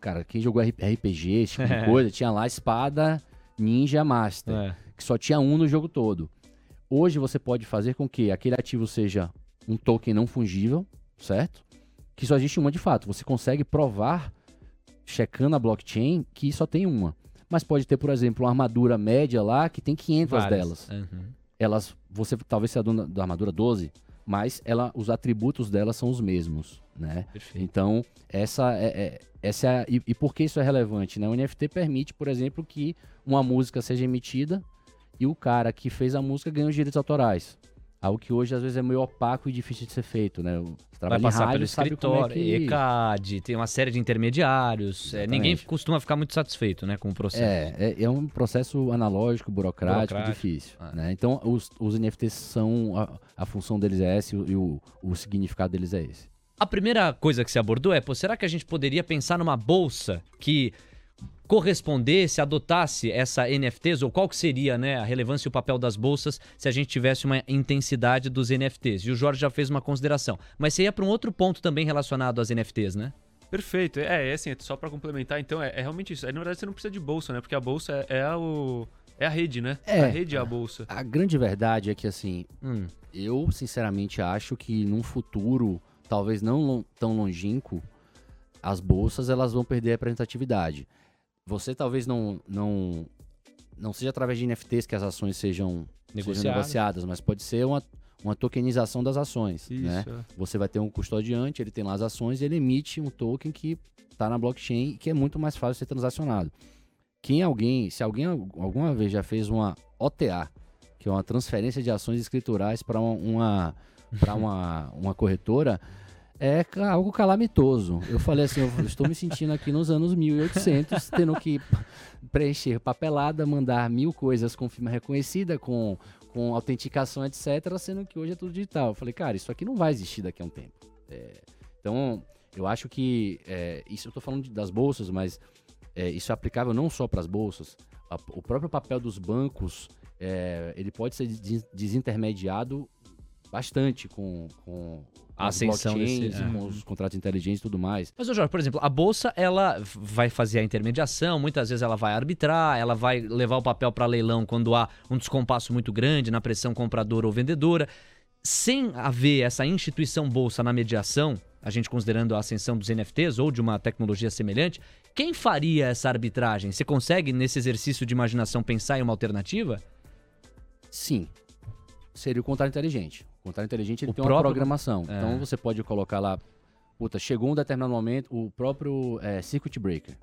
cara, quem jogou RPG, esse tipo de coisa, tinha lá espada Ninja Master, É. que só tinha um no jogo todo. Hoje você pode fazer com que aquele ativo seja um token não fungível, certo? Que só existe uma de fato. Você consegue provar, checando a blockchain, que só tem uma. Mas pode ter, por exemplo, uma armadura média lá que tem 500 Várias. delas. Uhum. Elas, você talvez seja dona da armadura 12, mas ela, os atributos delas são os mesmos, né? Perfeito. Então, essa é, é- essa é a- e, e por que isso é relevante? Né? O NFT permite, por exemplo, que uma música seja emitida e o cara que fez a música ganha os direitos autorais. Algo que hoje às vezes é meio opaco e difícil de ser feito, né? Você Vai trabalha em passar rádio, pelo é escritório, que... ECAD, tem uma série de intermediários. É, ninguém costuma ficar muito satisfeito né, com o processo. É, é, é um processo analógico, burocrático, Burocrático. difícil. Ah. Né? Então, os, os NFTs são. A, a função deles é essa e, o- e o, o significado deles é esse. A primeira coisa que você abordou é, pô, será que a gente poderia pensar numa bolsa que correspondesse, adotasse essa NFTs, ou qual que seria né, a relevância e o papel das bolsas se a gente tivesse uma intensidade dos NFTs? E o Jorge já fez uma consideração. Mas você ia para um outro ponto também relacionado às NFTs, né? Perfeito. É, é assim, só pra complementar, então, é, é realmente isso. Aí, na verdade, você não precisa de bolsa, né? Porque a bolsa é, é a, o, é a rede, né? É. A rede é a bolsa. A grande verdade é que, assim, Hum, eu sinceramente acho que num futuro, talvez não tão longínquo, as bolsas elas vão perder a representatividade. Você talvez não, não, não seja através de NFTs que as ações sejam sejam Negociadas. negociadas, mas pode ser uma, uma tokenização das ações, Isso. né? é. Você vai ter um custodiante, ele tem lá as ações e ele emite um token que está na blockchain e que é muito mais fácil de ser transacionado. Quem alguém, se alguém al- alguma vez já fez uma OTA, que é uma transferência de ações escriturais para uma, uma, pra uma, uma corretora, é algo calamitoso. Eu falei assim, eu estou me sentindo aqui nos anos 1800, tendo que preencher papelada, mandar mil coisas com firma reconhecida, com, com autenticação, etc., sendo que hoje é tudo digital. Eu falei, cara, isso aqui não vai existir daqui a um tempo. É, então, eu acho que, é, isso eu estou falando de- das bolsas, mas é, isso é aplicável não só para as bolsas. A- o próprio papel dos bancos, é, ele pode ser des- desintermediado bastante com, com A as ascensão blockchains desse- e é. com os contratos inteligentes e tudo mais. Mas, ô Jorge, por exemplo, a bolsa, ela vai fazer a intermediação, muitas vezes ela vai arbitrar, ela vai levar o papel para leilão quando há um descompasso muito grande na pressão compradora ou vendedora. Sem haver essa instituição bolsa na mediação, a gente considerando a ascensão dos NFTs ou de uma tecnologia semelhante, quem faria essa arbitragem? Você consegue, nesse exercício de imaginação, pensar em uma alternativa? Sim, seria o contrato inteligente. O contrato inteligente ele O tem uma próprio- programação. É. Então você pode colocar lá, puta, chegou um determinado momento, o próprio é, circuit breaker.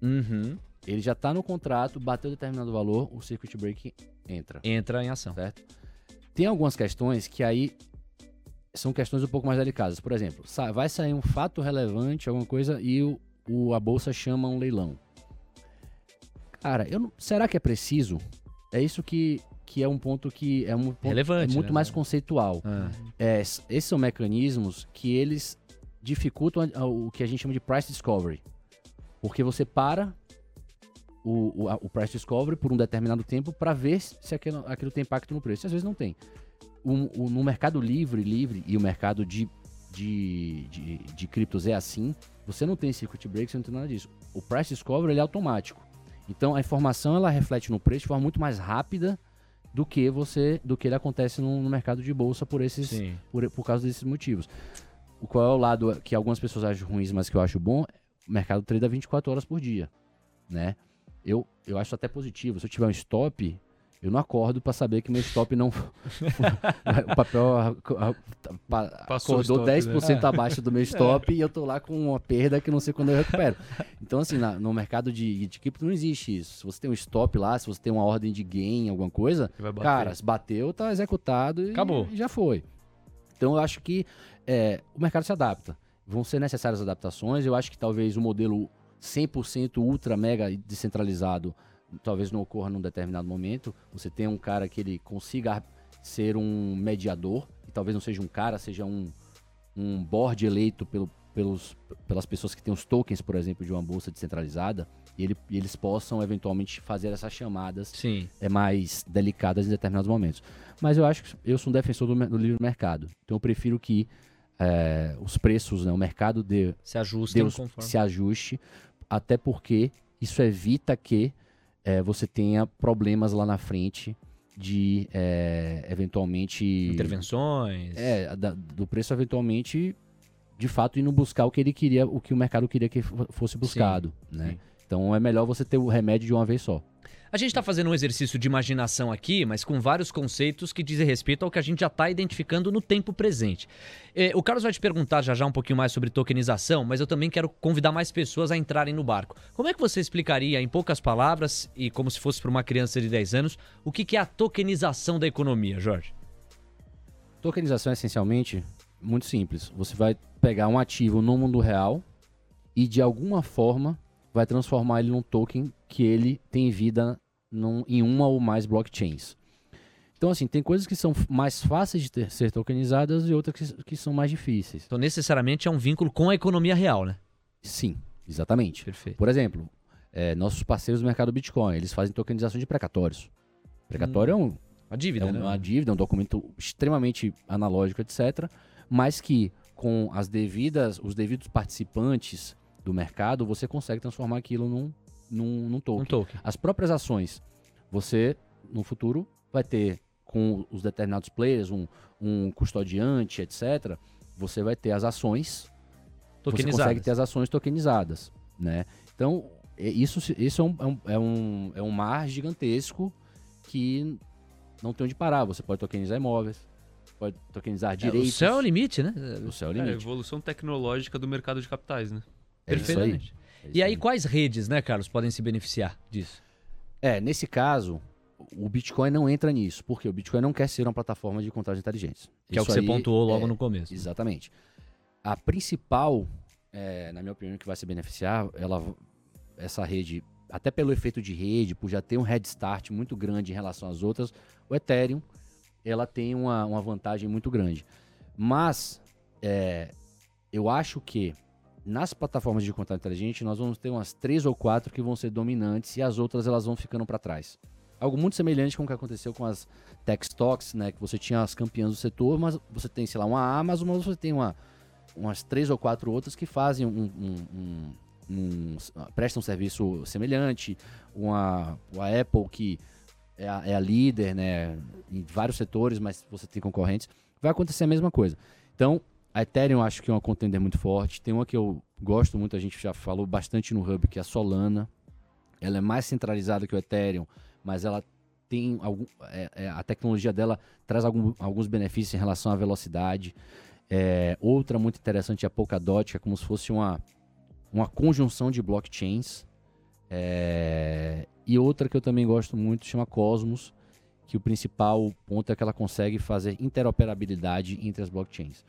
Uhum. Ele já está no contrato, bateu determinado valor, o circuit breaker entra, Entra em ação. certo? Tem algumas questões que aí são questões um pouco mais delicadas. Por exemplo, vai sair um fato relevante, alguma coisa, e o, o- a bolsa chama um leilão. Cara, eu não- será que é preciso? É isso que, que é um ponto que é, um ponto, Relevante, é muito né? mais conceitual. Ah, É, esses são mecanismos que eles dificultam o que a gente chama de price discovery. Porque você para o, o, o price discovery por um determinado tempo para ver se aquilo, aquilo tem impacto no preço. E às vezes não tem. No mercado livre, livre e o mercado de, de, de, de criptos é assim, você não tem circuit break, você não tem nada disso. O price discovery ele é automático. Então a informação ela reflete no preço de forma muito mais rápida do que você do que ele acontece no, no mercado de bolsa por esses sim. por, por causa desses motivos. O qual é o lado que algumas pessoas acham ruins, mas que eu acho bom? O mercado trade 24 horas por dia, né? Eu, eu acho até positivo. Se eu tiver um stop, eu não acordo para saber que meu stop não o papel a- a- acordou stop, né? 10% abaixo do meu stop e eu tô lá com uma perda que não sei quando eu recupero. Então assim, na- no mercado de, de cripto não existe isso. Se você tem um stop lá, se você tem uma ordem de gain, alguma coisa. Cara, se bateu, tá executado e Acabou. e já foi. Então eu acho que é, o mercado se adapta. Vão ser necessárias adaptações. Eu acho que talvez o modelo 100% ultra mega descentralizado talvez não ocorra num determinado momento. Você tem um cara que ele consiga ser um mediador, e talvez não seja um cara, seja um, um board eleito pelo, pelos, pelas pessoas que têm os tokens, por exemplo, de uma bolsa descentralizada, e, ele, e eles possam eventualmente fazer essas chamadas Sim. é mais delicadas em determinados momentos. Mas eu acho que eu sou um defensor do, do livre mercado. Então eu prefiro que é, os preços, né, o mercado dê, Se ajustem se ajuste, até porque isso evita que é, você tenha problemas lá na frente de é, eventualmente Intervenções. é, da- do preço eventualmente de fato indo buscar o que ele queria, o que o mercado queria que fo- fosse buscado, né? sim. Então é melhor você ter o remédio de uma vez só. A gente está fazendo um exercício de imaginação aqui, mas com vários conceitos que dizem respeito ao que a gente já está identificando no tempo presente. Eh, o Carlos vai te perguntar já já um pouquinho mais sobre tokenização, mas eu também quero convidar mais pessoas a entrarem no barco. Como é que você explicaria, em poucas palavras, e como se fosse para uma criança de 10 anos, o que, que é a tokenização da economia, Jorge? Tokenização é essencialmente muito simples. Você vai pegar um ativo no mundo real e de alguma forma vai transformar ele num token que ele tem vida num- em uma ou mais blockchains. Então, assim, tem coisas que são mais fáceis de ter- ser tokenizadas e outras que, que são mais difíceis. Então, necessariamente é um vínculo com a economia real, né? Sim, exatamente. Perfeito. Por exemplo, eh, nossos parceiros do mercado Bitcoin, eles fazem tokenização de precatórios. Precatório é um, A dívida, é né? uma dívida, é um documento extremamente analógico, etc. Mas que com as devidas, os devidos participantes do mercado, você consegue transformar aquilo num, num, num token. Um token. As próprias ações, você no futuro vai ter com os determinados players, um, um custodiante, etc. Você vai ter as ações você Tokenizadas. consegue ter as ações tokenizadas, né? Então, é- isso, isso é, um, é, um, é, um, é um mar gigantesco que não tem onde parar. Você pode tokenizar imóveis, pode tokenizar É, direitos. o céu é o limite, né? O céu é o É a limite. evolução tecnológica do mercado de capitais, né? É isso aí. Perfeitamente. É isso E aí, quais redes, né, Carlos, podem se beneficiar disso? É, nesse caso, o Bitcoin não entra nisso, porque o Bitcoin não quer ser uma plataforma de contratos inteligentes. Que é o Isso que você pontuou logo é- no começo. Exatamente. A principal, é, na minha opinião, que vai se beneficiar, ela, essa rede, até pelo efeito de rede, por já ter um head start muito grande em relação às outras, o Ethereum, ela tem uma, uma vantagem muito grande. Mas, é, eu acho que nas plataformas de contrato inteligente, nós vamos ter umas três ou quatro que vão ser dominantes e as outras elas vão ficando para trás. Algo muito semelhante com o que aconteceu com as tech stocks, né? Que você tinha as campeãs do setor, mas você tem, sei lá, uma Amazon, mas você tem uma, umas três ou quatro outras que fazem um, um- um- um- prestam um serviço semelhante, uma, uma Apple que é a, é a líder, né, em vários setores, mas você tem concorrentes, vai acontecer a mesma coisa. Então, a Ethereum eu acho que é uma contender muito forte. Tem uma que eu gosto muito, a gente já falou bastante no Hub, que é a Solana. Ela é mais centralizada que o Ethereum, mas ela tem algum, é- é, a tecnologia dela traz algum- alguns benefícios em relação à velocidade. É, outra muito interessante é a Polkadot, que é como se fosse uma, uma conjunção de blockchains. É, e outra que eu também gosto muito chama Cosmos, que o principal ponto é que ela consegue fazer interoperabilidade entre as blockchains.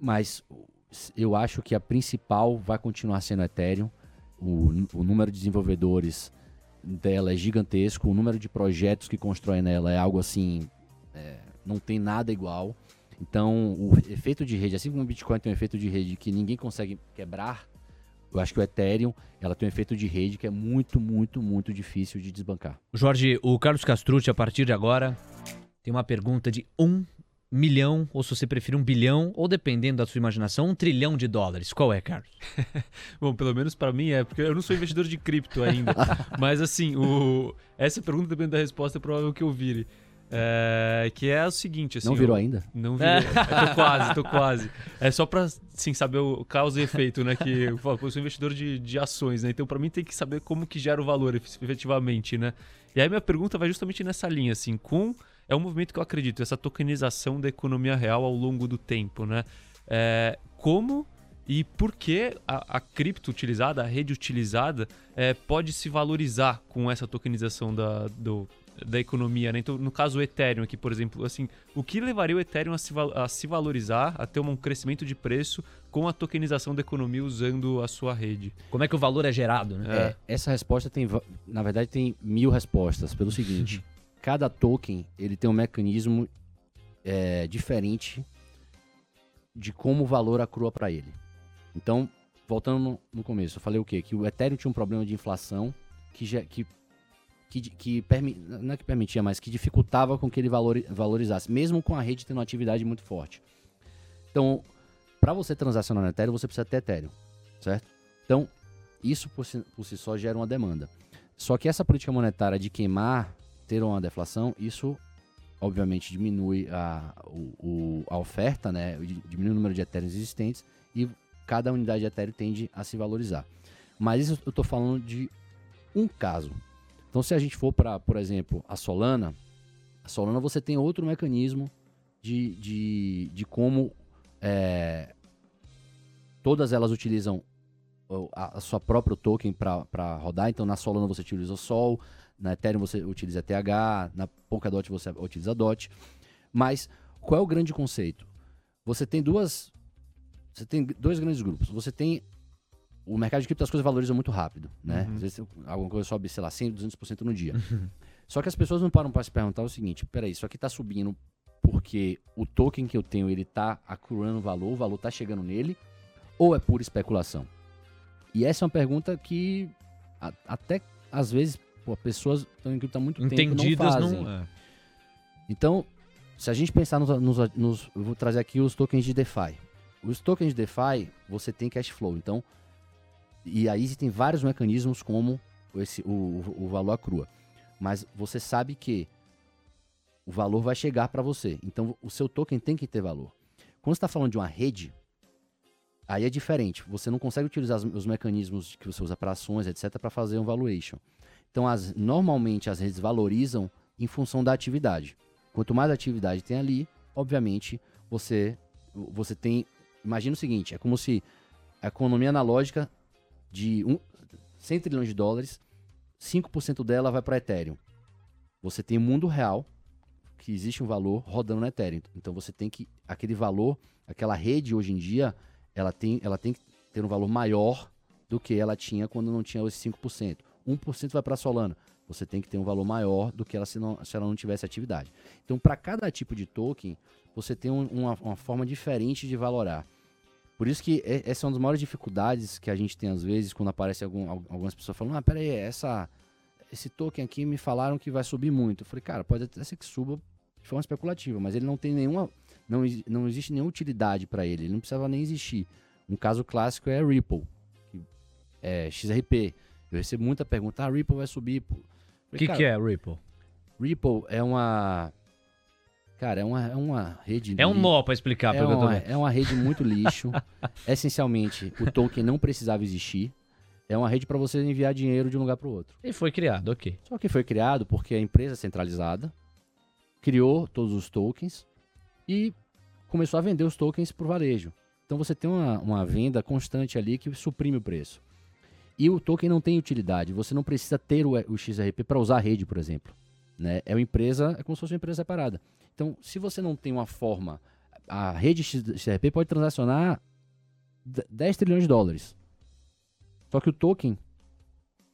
Mas eu acho que a principal vai continuar sendo a Ethereum. O, o número de desenvolvedores dela é gigantesco, o número de projetos que constroem nela é algo assim, é, não tem nada igual. Então, o efeito de rede, assim como o Bitcoin tem um efeito de rede que ninguém consegue quebrar, eu acho que o Ethereum, ela tem um efeito de rede que é muito, muito, muito difícil de desbancar. Jorge, o Carlos Castrucci, a partir de agora, tem uma pergunta de um milhão, ou se você preferir um bilhão, ou dependendo da sua imaginação, um trilhão de dólares. Qual é, Carlos? Bom, pelo menos pra mim é, porque eu não sou investidor de cripto ainda. mas assim, o... essa pergunta, dependendo da resposta, é provável que eu vire. É, Que é o seguinte, assim... não virou eu- ainda? Não virou. É, tô quase, tô quase. É só pra, sim, saber o causa e efeito, né? Que eu, falo, eu sou investidor de, de ações, né? Então, pra mim, tem que saber como que gera o valor, ef- efetivamente, né? E aí, minha pergunta vai justamente nessa linha, assim, com... É um movimento que eu acredito, essa tokenização da economia real ao longo do tempo, né? É, como e por que a, a cripto utilizada, a rede utilizada, é, pode se valorizar com essa tokenização da, do, da economia, né? Então, no caso o Ethereum aqui, por exemplo, assim, o que levaria o Ethereum a se, a se valorizar, a ter um crescimento de preço com a tokenização da economia usando a sua rede? Como é que o valor é gerado, né? É, essa resposta tem, na verdade, tem mil respostas. Pelo seguinte, cada token ele tem um mecanismo é, diferente de como o valor acrua para ele. Então, voltando no, no começo, eu falei o quê? Que o Ethereum tinha um problema de inflação que, já, que, que, que permi, não é que permitia, mas que dificultava com que ele valori, valorizasse, mesmo com a rede tendo uma atividade muito forte. Então, para você transacionar no Ethereum, você precisa ter Ethereum, certo? Então, isso por si, por si só gera uma demanda. Só que essa política monetária de queimar, ter uma deflação, isso obviamente diminui a, o, a oferta, né? diminui o número de Ethereum existentes e cada unidade de Ethereum tende a se valorizar. Mas isso eu estou falando de um caso. Então, se a gente for para, por exemplo, a Solana, a Solana você tem outro mecanismo de, de, de como é, todas elas utilizam a, a sua própria token para rodar. Então, na Solana você utiliza o Sol, na Ethereum você utiliza TH, na Polkadot você utiliza DOT. Mas qual é o grande conceito? Você tem duas. Você tem dois grandes grupos. Você tem. O mercado de cripto as coisas valorizam muito rápido, né? Uhum. Às vezes alguma coisa sobe, sei lá, 100, 200% no dia. Uhum. Só que as pessoas não param para se perguntar o seguinte: peraí, isso aqui está subindo porque o token que eu tenho ele está acumulando valor, o valor está chegando nele, ou é pura especulação? E essa é uma pergunta que a, até às vezes pô, pessoas estão em cripto há muito Entendidas tempo não fazem. Não, é. Então, se a gente pensar nos, nos, nos, vou trazer aqui os tokens de DeFi. Os tokens de DeFi, você tem cash flow. Então, e aí existem vários mecanismos como esse, o, o valor crua. Mas você sabe que o valor vai chegar para você. Então, o seu token tem que ter valor. Quando você está falando de uma rede, Aí é diferente. Você não consegue utilizar os mecanismos que você usa para ações, etc., para fazer um valuation. Então, as, normalmente, as redes valorizam em função da atividade. Quanto mais atividade tem ali, obviamente, você, você tem. Imagina o seguinte: é como se a economia analógica de um, 100 trilhões de dólares, 5% dela vai para Ethereum. Você tem o mundo real, que existe um valor rodando no Ethereum. Então você tem que. Aquele valor, aquela rede hoje em dia, ela tem, ela tem que ter um valor maior do que ela tinha quando não tinha os 5%. 1% vai para Solana. Você tem que ter um valor maior do que ela se, não, se ela não tivesse atividade. Então, para cada tipo de token, você tem um, uma, uma, forma diferente de valorar. Por isso que essa é uma das maiores dificuldades que a gente tem às vezes quando aparece algum, algumas pessoas falando: ah, peraí, essa, esse token aqui me falaram que vai subir muito. Eu falei, cara, pode até ser que suba de forma especulativa, mas ele não tem nenhuma não, não existe nenhuma utilidade para ele, ele não precisava nem existir. Um caso clássico é Ripple, é XRP. Eu recebo muita pergunta, ah, Ripple vai subir. O que, que é Ripple? Ripple é uma. Cara, é uma, é uma rede. É um nó para explicar. É uma, é uma rede muito lixo. Essencialmente, o token não precisava existir. É uma rede para você enviar dinheiro de um lugar para o outro. E foi criado, ok. Só que foi criado porque a empresa centralizada criou todos os tokens e começou a vender os tokens por varejo. Então você tem uma, uma venda constante ali que suprime o preço. E o token não tem utilidade. Você não precisa ter o, o XRP para usar a rede, por exemplo. Né? É uma empresa, é como se fosse uma empresa separada. Então, se você não tem uma forma, a rede XRP pode transacionar 10 trilhões de dólares. Só que o token,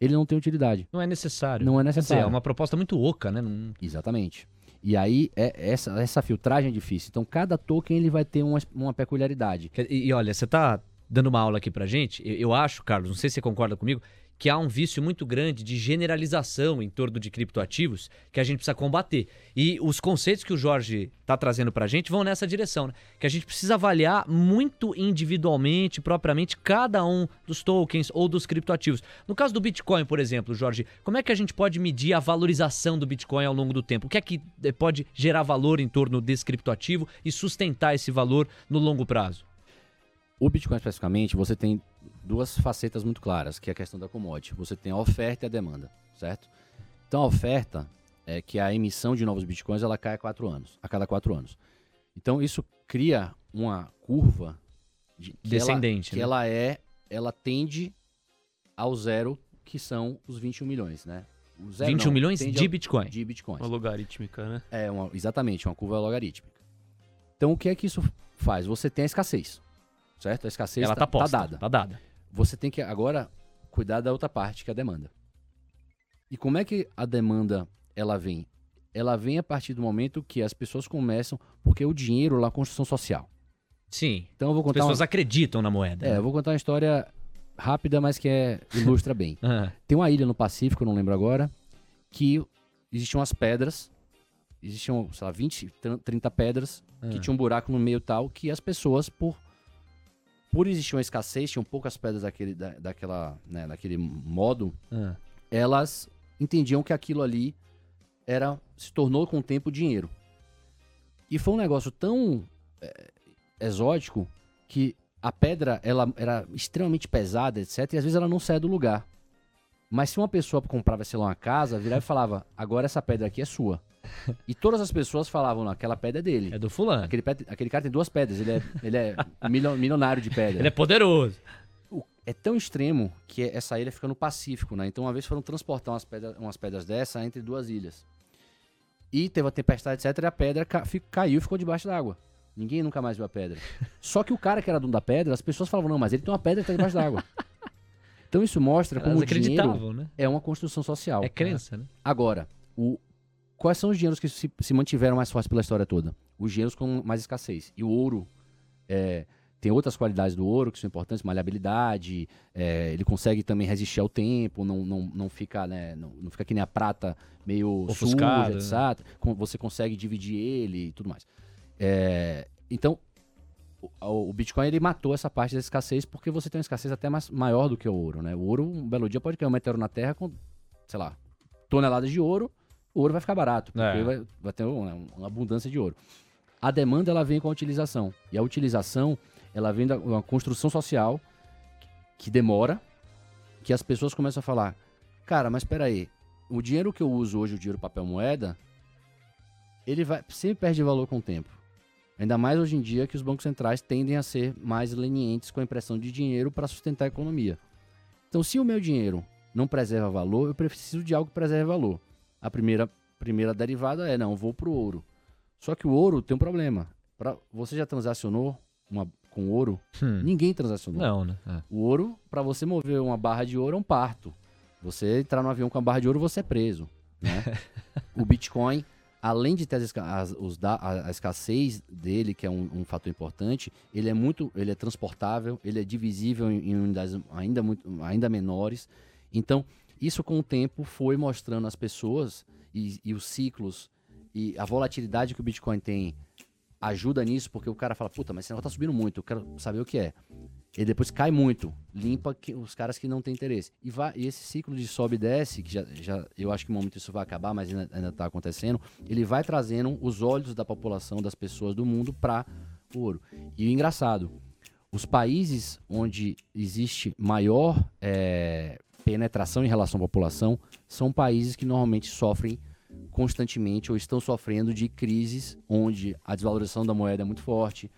ele não tem utilidade. Não é necessário. Não é necessário. Dizer, é uma proposta muito oca, né? Não... Exatamente. E aí, é, essa, essa filtragem é difícil. Então, cada token ele vai ter uma, uma peculiaridade. E, e olha, você está dando uma aula aqui pra gente. Eu, eu acho, Carlos, não sei se você concorda comigo, que há um vício muito grande de generalização em torno de criptoativos que a gente precisa combater. E os conceitos que o Jorge está trazendo para a gente vão nessa direção, né? que a gente precisa avaliar muito individualmente, propriamente, cada um dos tokens ou dos criptoativos. No caso do Bitcoin, por exemplo, Jorge, como é que a gente pode medir a valorização do Bitcoin ao longo do tempo? O que é que eh, pode gerar valor em torno desse criptoativo e sustentar esse valor no longo prazo? O Bitcoin especificamente, você tem duas facetas muito claras, que é a questão da commodity. Você tem a oferta e a demanda, certo? Então a oferta é que a emissão de novos bitcoins ela cai a quatro anos, a cada quatro anos. Então isso cria uma curva de, que descendente, ela, que né? ela é, ela tende ao zero, que são os 21 milhões, né? O zero 21 não, milhões de ao, Bitcoin. De bitcoins. Uma logarítmica, né? É, uma, exatamente, uma curva logarítmica. Então o que é que isso faz? Você tem a escassez, certo? A escassez ela tá, tá, posta, tá dada. Tá dada. Você tem que agora cuidar da outra parte, que é a demanda. E como é que a demanda ela vem? Ela vem a partir do momento que as pessoas começam, porque o dinheiro lá é construção social. Sim. Então eu vou As contar pessoas uma... acreditam na moeda. É, né? eu vou contar uma história rápida, mas que é... ilustra bem. Ah, Tem uma ilha no Pacífico, não lembro agora, que existiam as pedras, existiam, sei lá, 20, 30 pedras, que Ah. tinha um buraco no meio tal, que as pessoas, por por existir uma escassez, tinham poucas pedras daquele, da, daquela, né, daquele modo, ah. elas entendiam que aquilo ali era se tornou com o tempo dinheiro. E foi um negócio tão é, exótico que a pedra ela era extremamente pesada, etc. E às vezes ela não saía do lugar. Mas se uma pessoa comprava, sei lá, uma casa, virava e falava: agora essa pedra aqui é sua. E todas as pessoas falavam: não, aquela pedra é dele. É do fulano. Aquele, aquele cara tem duas pedras, ele é, ele é milio- milionário de pedra. Ele é poderoso. O- é tão extremo que essa ilha fica no Pacífico, né? Então, uma vez foram transportar umas pedras, umas pedras dessa entre duas ilhas. E teve uma tempestade, etc. E a pedra ca- caiu e ficou debaixo d'água. Ninguém nunca mais viu a pedra. Só que o cara que era dono da pedra, as pessoas falavam, não, mas ele tem uma pedra que tá debaixo d'água. Então isso mostra como Elas o dinheiro né? é uma construção social. É crença, né? Agora, o, quais são os dinheiros que se, se mantiveram mais fortes pela história toda? Os dinheiros com mais escassez. E o ouro é, tem outras qualidades do ouro que são importantes, maleabilidade, é, ele consegue também resistir ao tempo, não, não, não, fica, né, não, não fica que nem a prata meio Ofuscado, suja, etc. Com- Você consegue dividir ele e tudo mais. É, então, o, o Bitcoin ele matou essa parte da escassez porque você tem uma escassez até mais, maior do que o ouro, né? O ouro, um belo dia, pode cair um meteoro na Terra com, sei lá, toneladas de ouro, o ouro vai ficar barato, porque É. vai, vai ter uma, uma abundância de ouro. A demanda, ela vem com a utilização. E a utilização, ela vem da uma construção social que demora, que as pessoas começam a falar, cara, mas espera aí, o dinheiro que eu uso hoje, o dinheiro papel moeda, ele vai sempre perde valor com o tempo. Ainda mais hoje em dia que os bancos centrais tendem a ser mais lenientes com a impressão de dinheiro para sustentar a economia. Então, se o meu dinheiro não preserva valor, eu preciso de algo que preserve valor. A primeira, primeira derivada é, não, vou pro ouro. Só que o ouro tem um problema. Pra, você já transacionou uma, com ouro? Hum. Ninguém transacionou. Não, né? É. O ouro, para você mover uma barra de ouro, é um parto. Você entrar no avião com a barra de ouro, você é preso. Né? o Bitcoin, além de ter as os a, a escassez dele, que é um, um fator importante, ele é muito, ele é transportável, ele é divisível em, em unidades ainda, muito, ainda menores. Então, isso com o tempo foi mostrando às pessoas e, e os ciclos e a volatilidade que o Bitcoin tem ajuda nisso, porque o cara fala, puta, mas esse negócio tá subindo muito, eu quero saber o que é. E depois cai muito, limpa que- os caras que não têm interesse. E, vai, e esse ciclo de sobe e desce, que já, já eu acho que no momento isso vai acabar, mas ainda, ainda tá acontecendo, ele vai trazendo os olhos da população, das pessoas do mundo para o ouro. E o engraçado, os países onde existe maior eh, penetração em relação à população são países que normalmente sofrem constantemente ou estão sofrendo de crises onde a desvalorização da moeda é muito forte,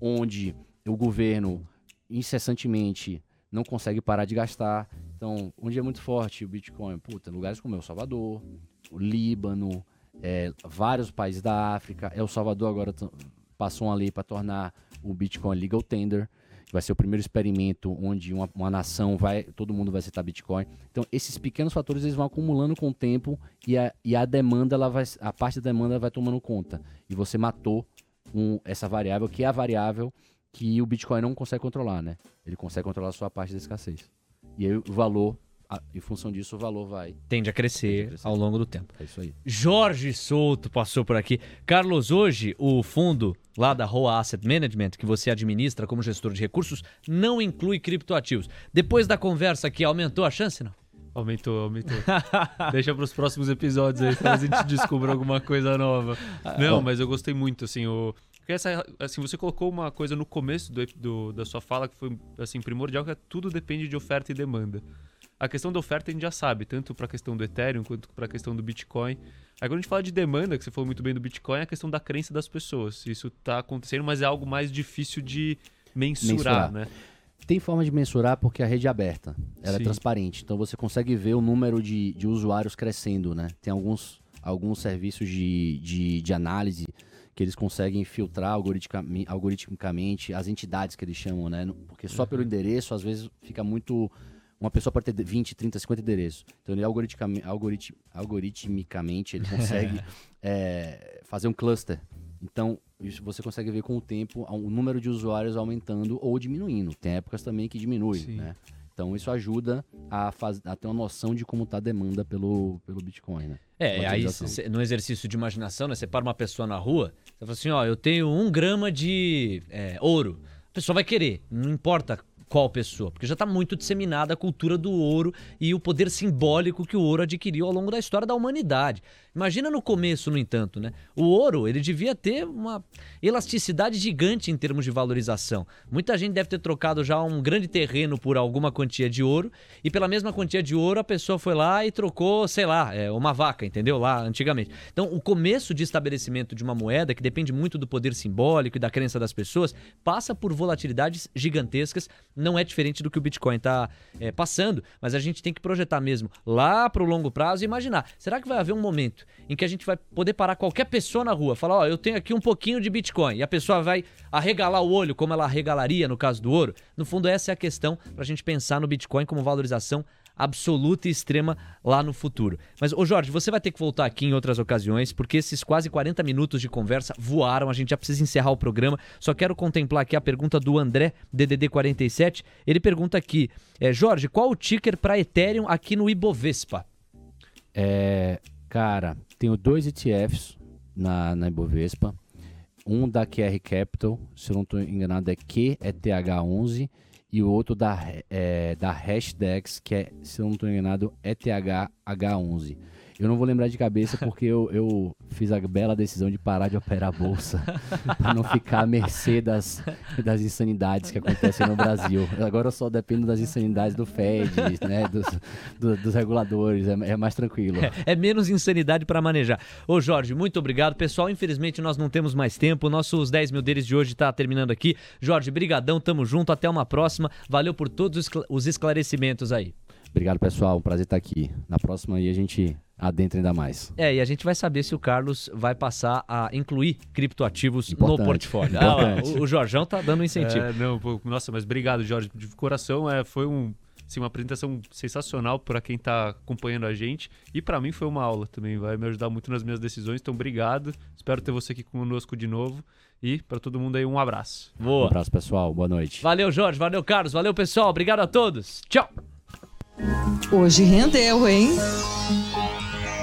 onde o governo incessantemente não consegue parar de gastar. Então, onde é muito forte o Bitcoin? Puta, lugares como El Salvador, o Líbano, é, vários países da África. El Salvador agora t- passou uma lei para tornar o Bitcoin legal tender. Vai ser o primeiro experimento onde uma, uma nação vai, todo mundo vai aceitar Bitcoin. Então, esses pequenos fatores eles vão acumulando com o tempo e a, e a demanda, ela vai, a parte da demanda vai tomando conta. E você matou um- essa variável, que é a variável que o Bitcoin não consegue controlar, né? Ele consegue controlar só a parte da escassez. E aí o valor, a- em função disso, o valor vai. Tende a crescer Tende a crescer. ao longo do tempo. É isso aí. Jorge Souto passou por aqui. Carlos, hoje o fundo lá da Roa Asset Management, que você administra como gestor de recursos, não inclui criptoativos. Depois da conversa aqui, aumentou a chance, não? Aumentou, aumentou. Deixa pros próximos episódios aí, talvez a gente descubra alguma coisa nova. Não, mas eu gostei muito, assim, o... Porque essa, assim, você colocou uma coisa no começo do, do- da sua fala que foi, assim, primordial, que é tudo depende de oferta e demanda. A questão da oferta a gente já sabe, tanto para a questão do Ethereum quanto para a questão do Bitcoin. Quando a gente fala de demanda, que você falou muito bem do Bitcoin, é a questão da crença das pessoas. Isso tá acontecendo, mas é algo mais difícil de mensurar, Mensurar. né? Tem forma de mensurar porque a rede é aberta, ela Sim. é transparente. Então você consegue ver o número de, de usuários crescendo, né? Tem alguns, alguns serviços de, de, de análise que eles conseguem filtrar algoritmicamente, algoritmicamente as entidades que eles chamam, né? Porque só pelo endereço, às vezes, fica muito. Uma pessoa pode ter 20, 30, 50 endereços. Então, ele algoritmicamente, algoritmicamente ele consegue é, fazer um cluster Então, isso você consegue ver com o tempo o número de usuários aumentando ou diminuindo. Tem épocas também que diminui, Sim. né? Então isso ajuda a, faz, a ter uma noção de como está a demanda pelo, pelo Bitcoin, né? É, aí cê- no exercício de imaginação, né? Você para uma pessoa na rua, você fala assim, ó, eu tenho um grama de é, ouro. A pessoa vai querer, não importa qual pessoa, porque já está muito disseminada a cultura do ouro e o poder simbólico que o ouro adquiriu ao longo da história da humanidade. Imagina no começo, no entanto, né? O ouro, ele devia ter uma elasticidade gigante em termos de valorização. Muita gente deve ter trocado já um grande terreno por alguma quantia de ouro e pela mesma quantia de ouro a pessoa foi lá e trocou, sei lá, é, uma vaca, entendeu? Lá antigamente. Então, o começo de estabelecimento de uma moeda, que depende muito do poder simbólico e da crença das pessoas, passa por volatilidades gigantescas. Não é diferente do que o Bitcoin está passando, mas a gente tem que projetar mesmo lá para o longo prazo e imaginar: será que vai haver um momento em que a gente vai poder parar qualquer pessoa na rua, falar, ó, eu tenho aqui um pouquinho de Bitcoin, e a pessoa vai arregalar o olho, como ela arregalaria no caso do ouro? No fundo, essa é a questão para a gente pensar no Bitcoin como valorização absoluta e extrema lá no futuro. Mas, ô Jorge, você vai ter que voltar aqui em outras ocasiões, porque esses quase 40 minutos de conversa voaram, a gente já precisa encerrar o programa. Só quero contemplar aqui a pergunta do André, DDD47. Ele pergunta aqui, é, Jorge, qual o ticker para Ethereum aqui no Ibovespa? É, cara, tenho dois ETFs na, na Ibovespa. Um da QR Capital, se eu não estou enganado, é QETH11. E o outro da, é, da Hashdex, que é, se eu não estou enganado, ETHH11. Eu não vou lembrar de cabeça porque eu, eu fiz a bela decisão de parar de operar a bolsa para não ficar à mercê das, das insanidades que acontecem no Brasil. Agora eu só dependo das insanidades do Fed, né, dos, do- dos reguladores, é, é mais tranquilo. É menos insanidade para manejar. Ô Jorge, muito obrigado. Pessoal, infelizmente nós não temos mais tempo. Nossos 10 mil deles de hoje tá terminando aqui. Jorge, brigadão, tamo junto. Até uma próxima. Valeu por todos os esclarecimentos aí. Obrigado, pessoal. Um prazer estar aqui. Na próxima aí a gente adentra ainda mais. É, e a gente vai saber se o Carlos vai passar a incluir criptoativos no Importante, portfólio. Ah, o, o Jorjão tá dando um incentivo. É, não, pô, nossa, mas obrigado, Jorge, de coração. É, foi um, assim, uma apresentação sensacional para quem tá acompanhando a gente. E para mim foi uma aula também, vai me ajudar muito nas minhas decisões. Então, obrigado. Espero ter você aqui conosco de novo. E para todo mundo aí, um abraço. Um Boa. abraço, pessoal. Boa noite. Valeu, Jorge. Valeu, Carlos. Valeu, pessoal. Obrigado a todos. Tchau. Hoje rendeu, hein?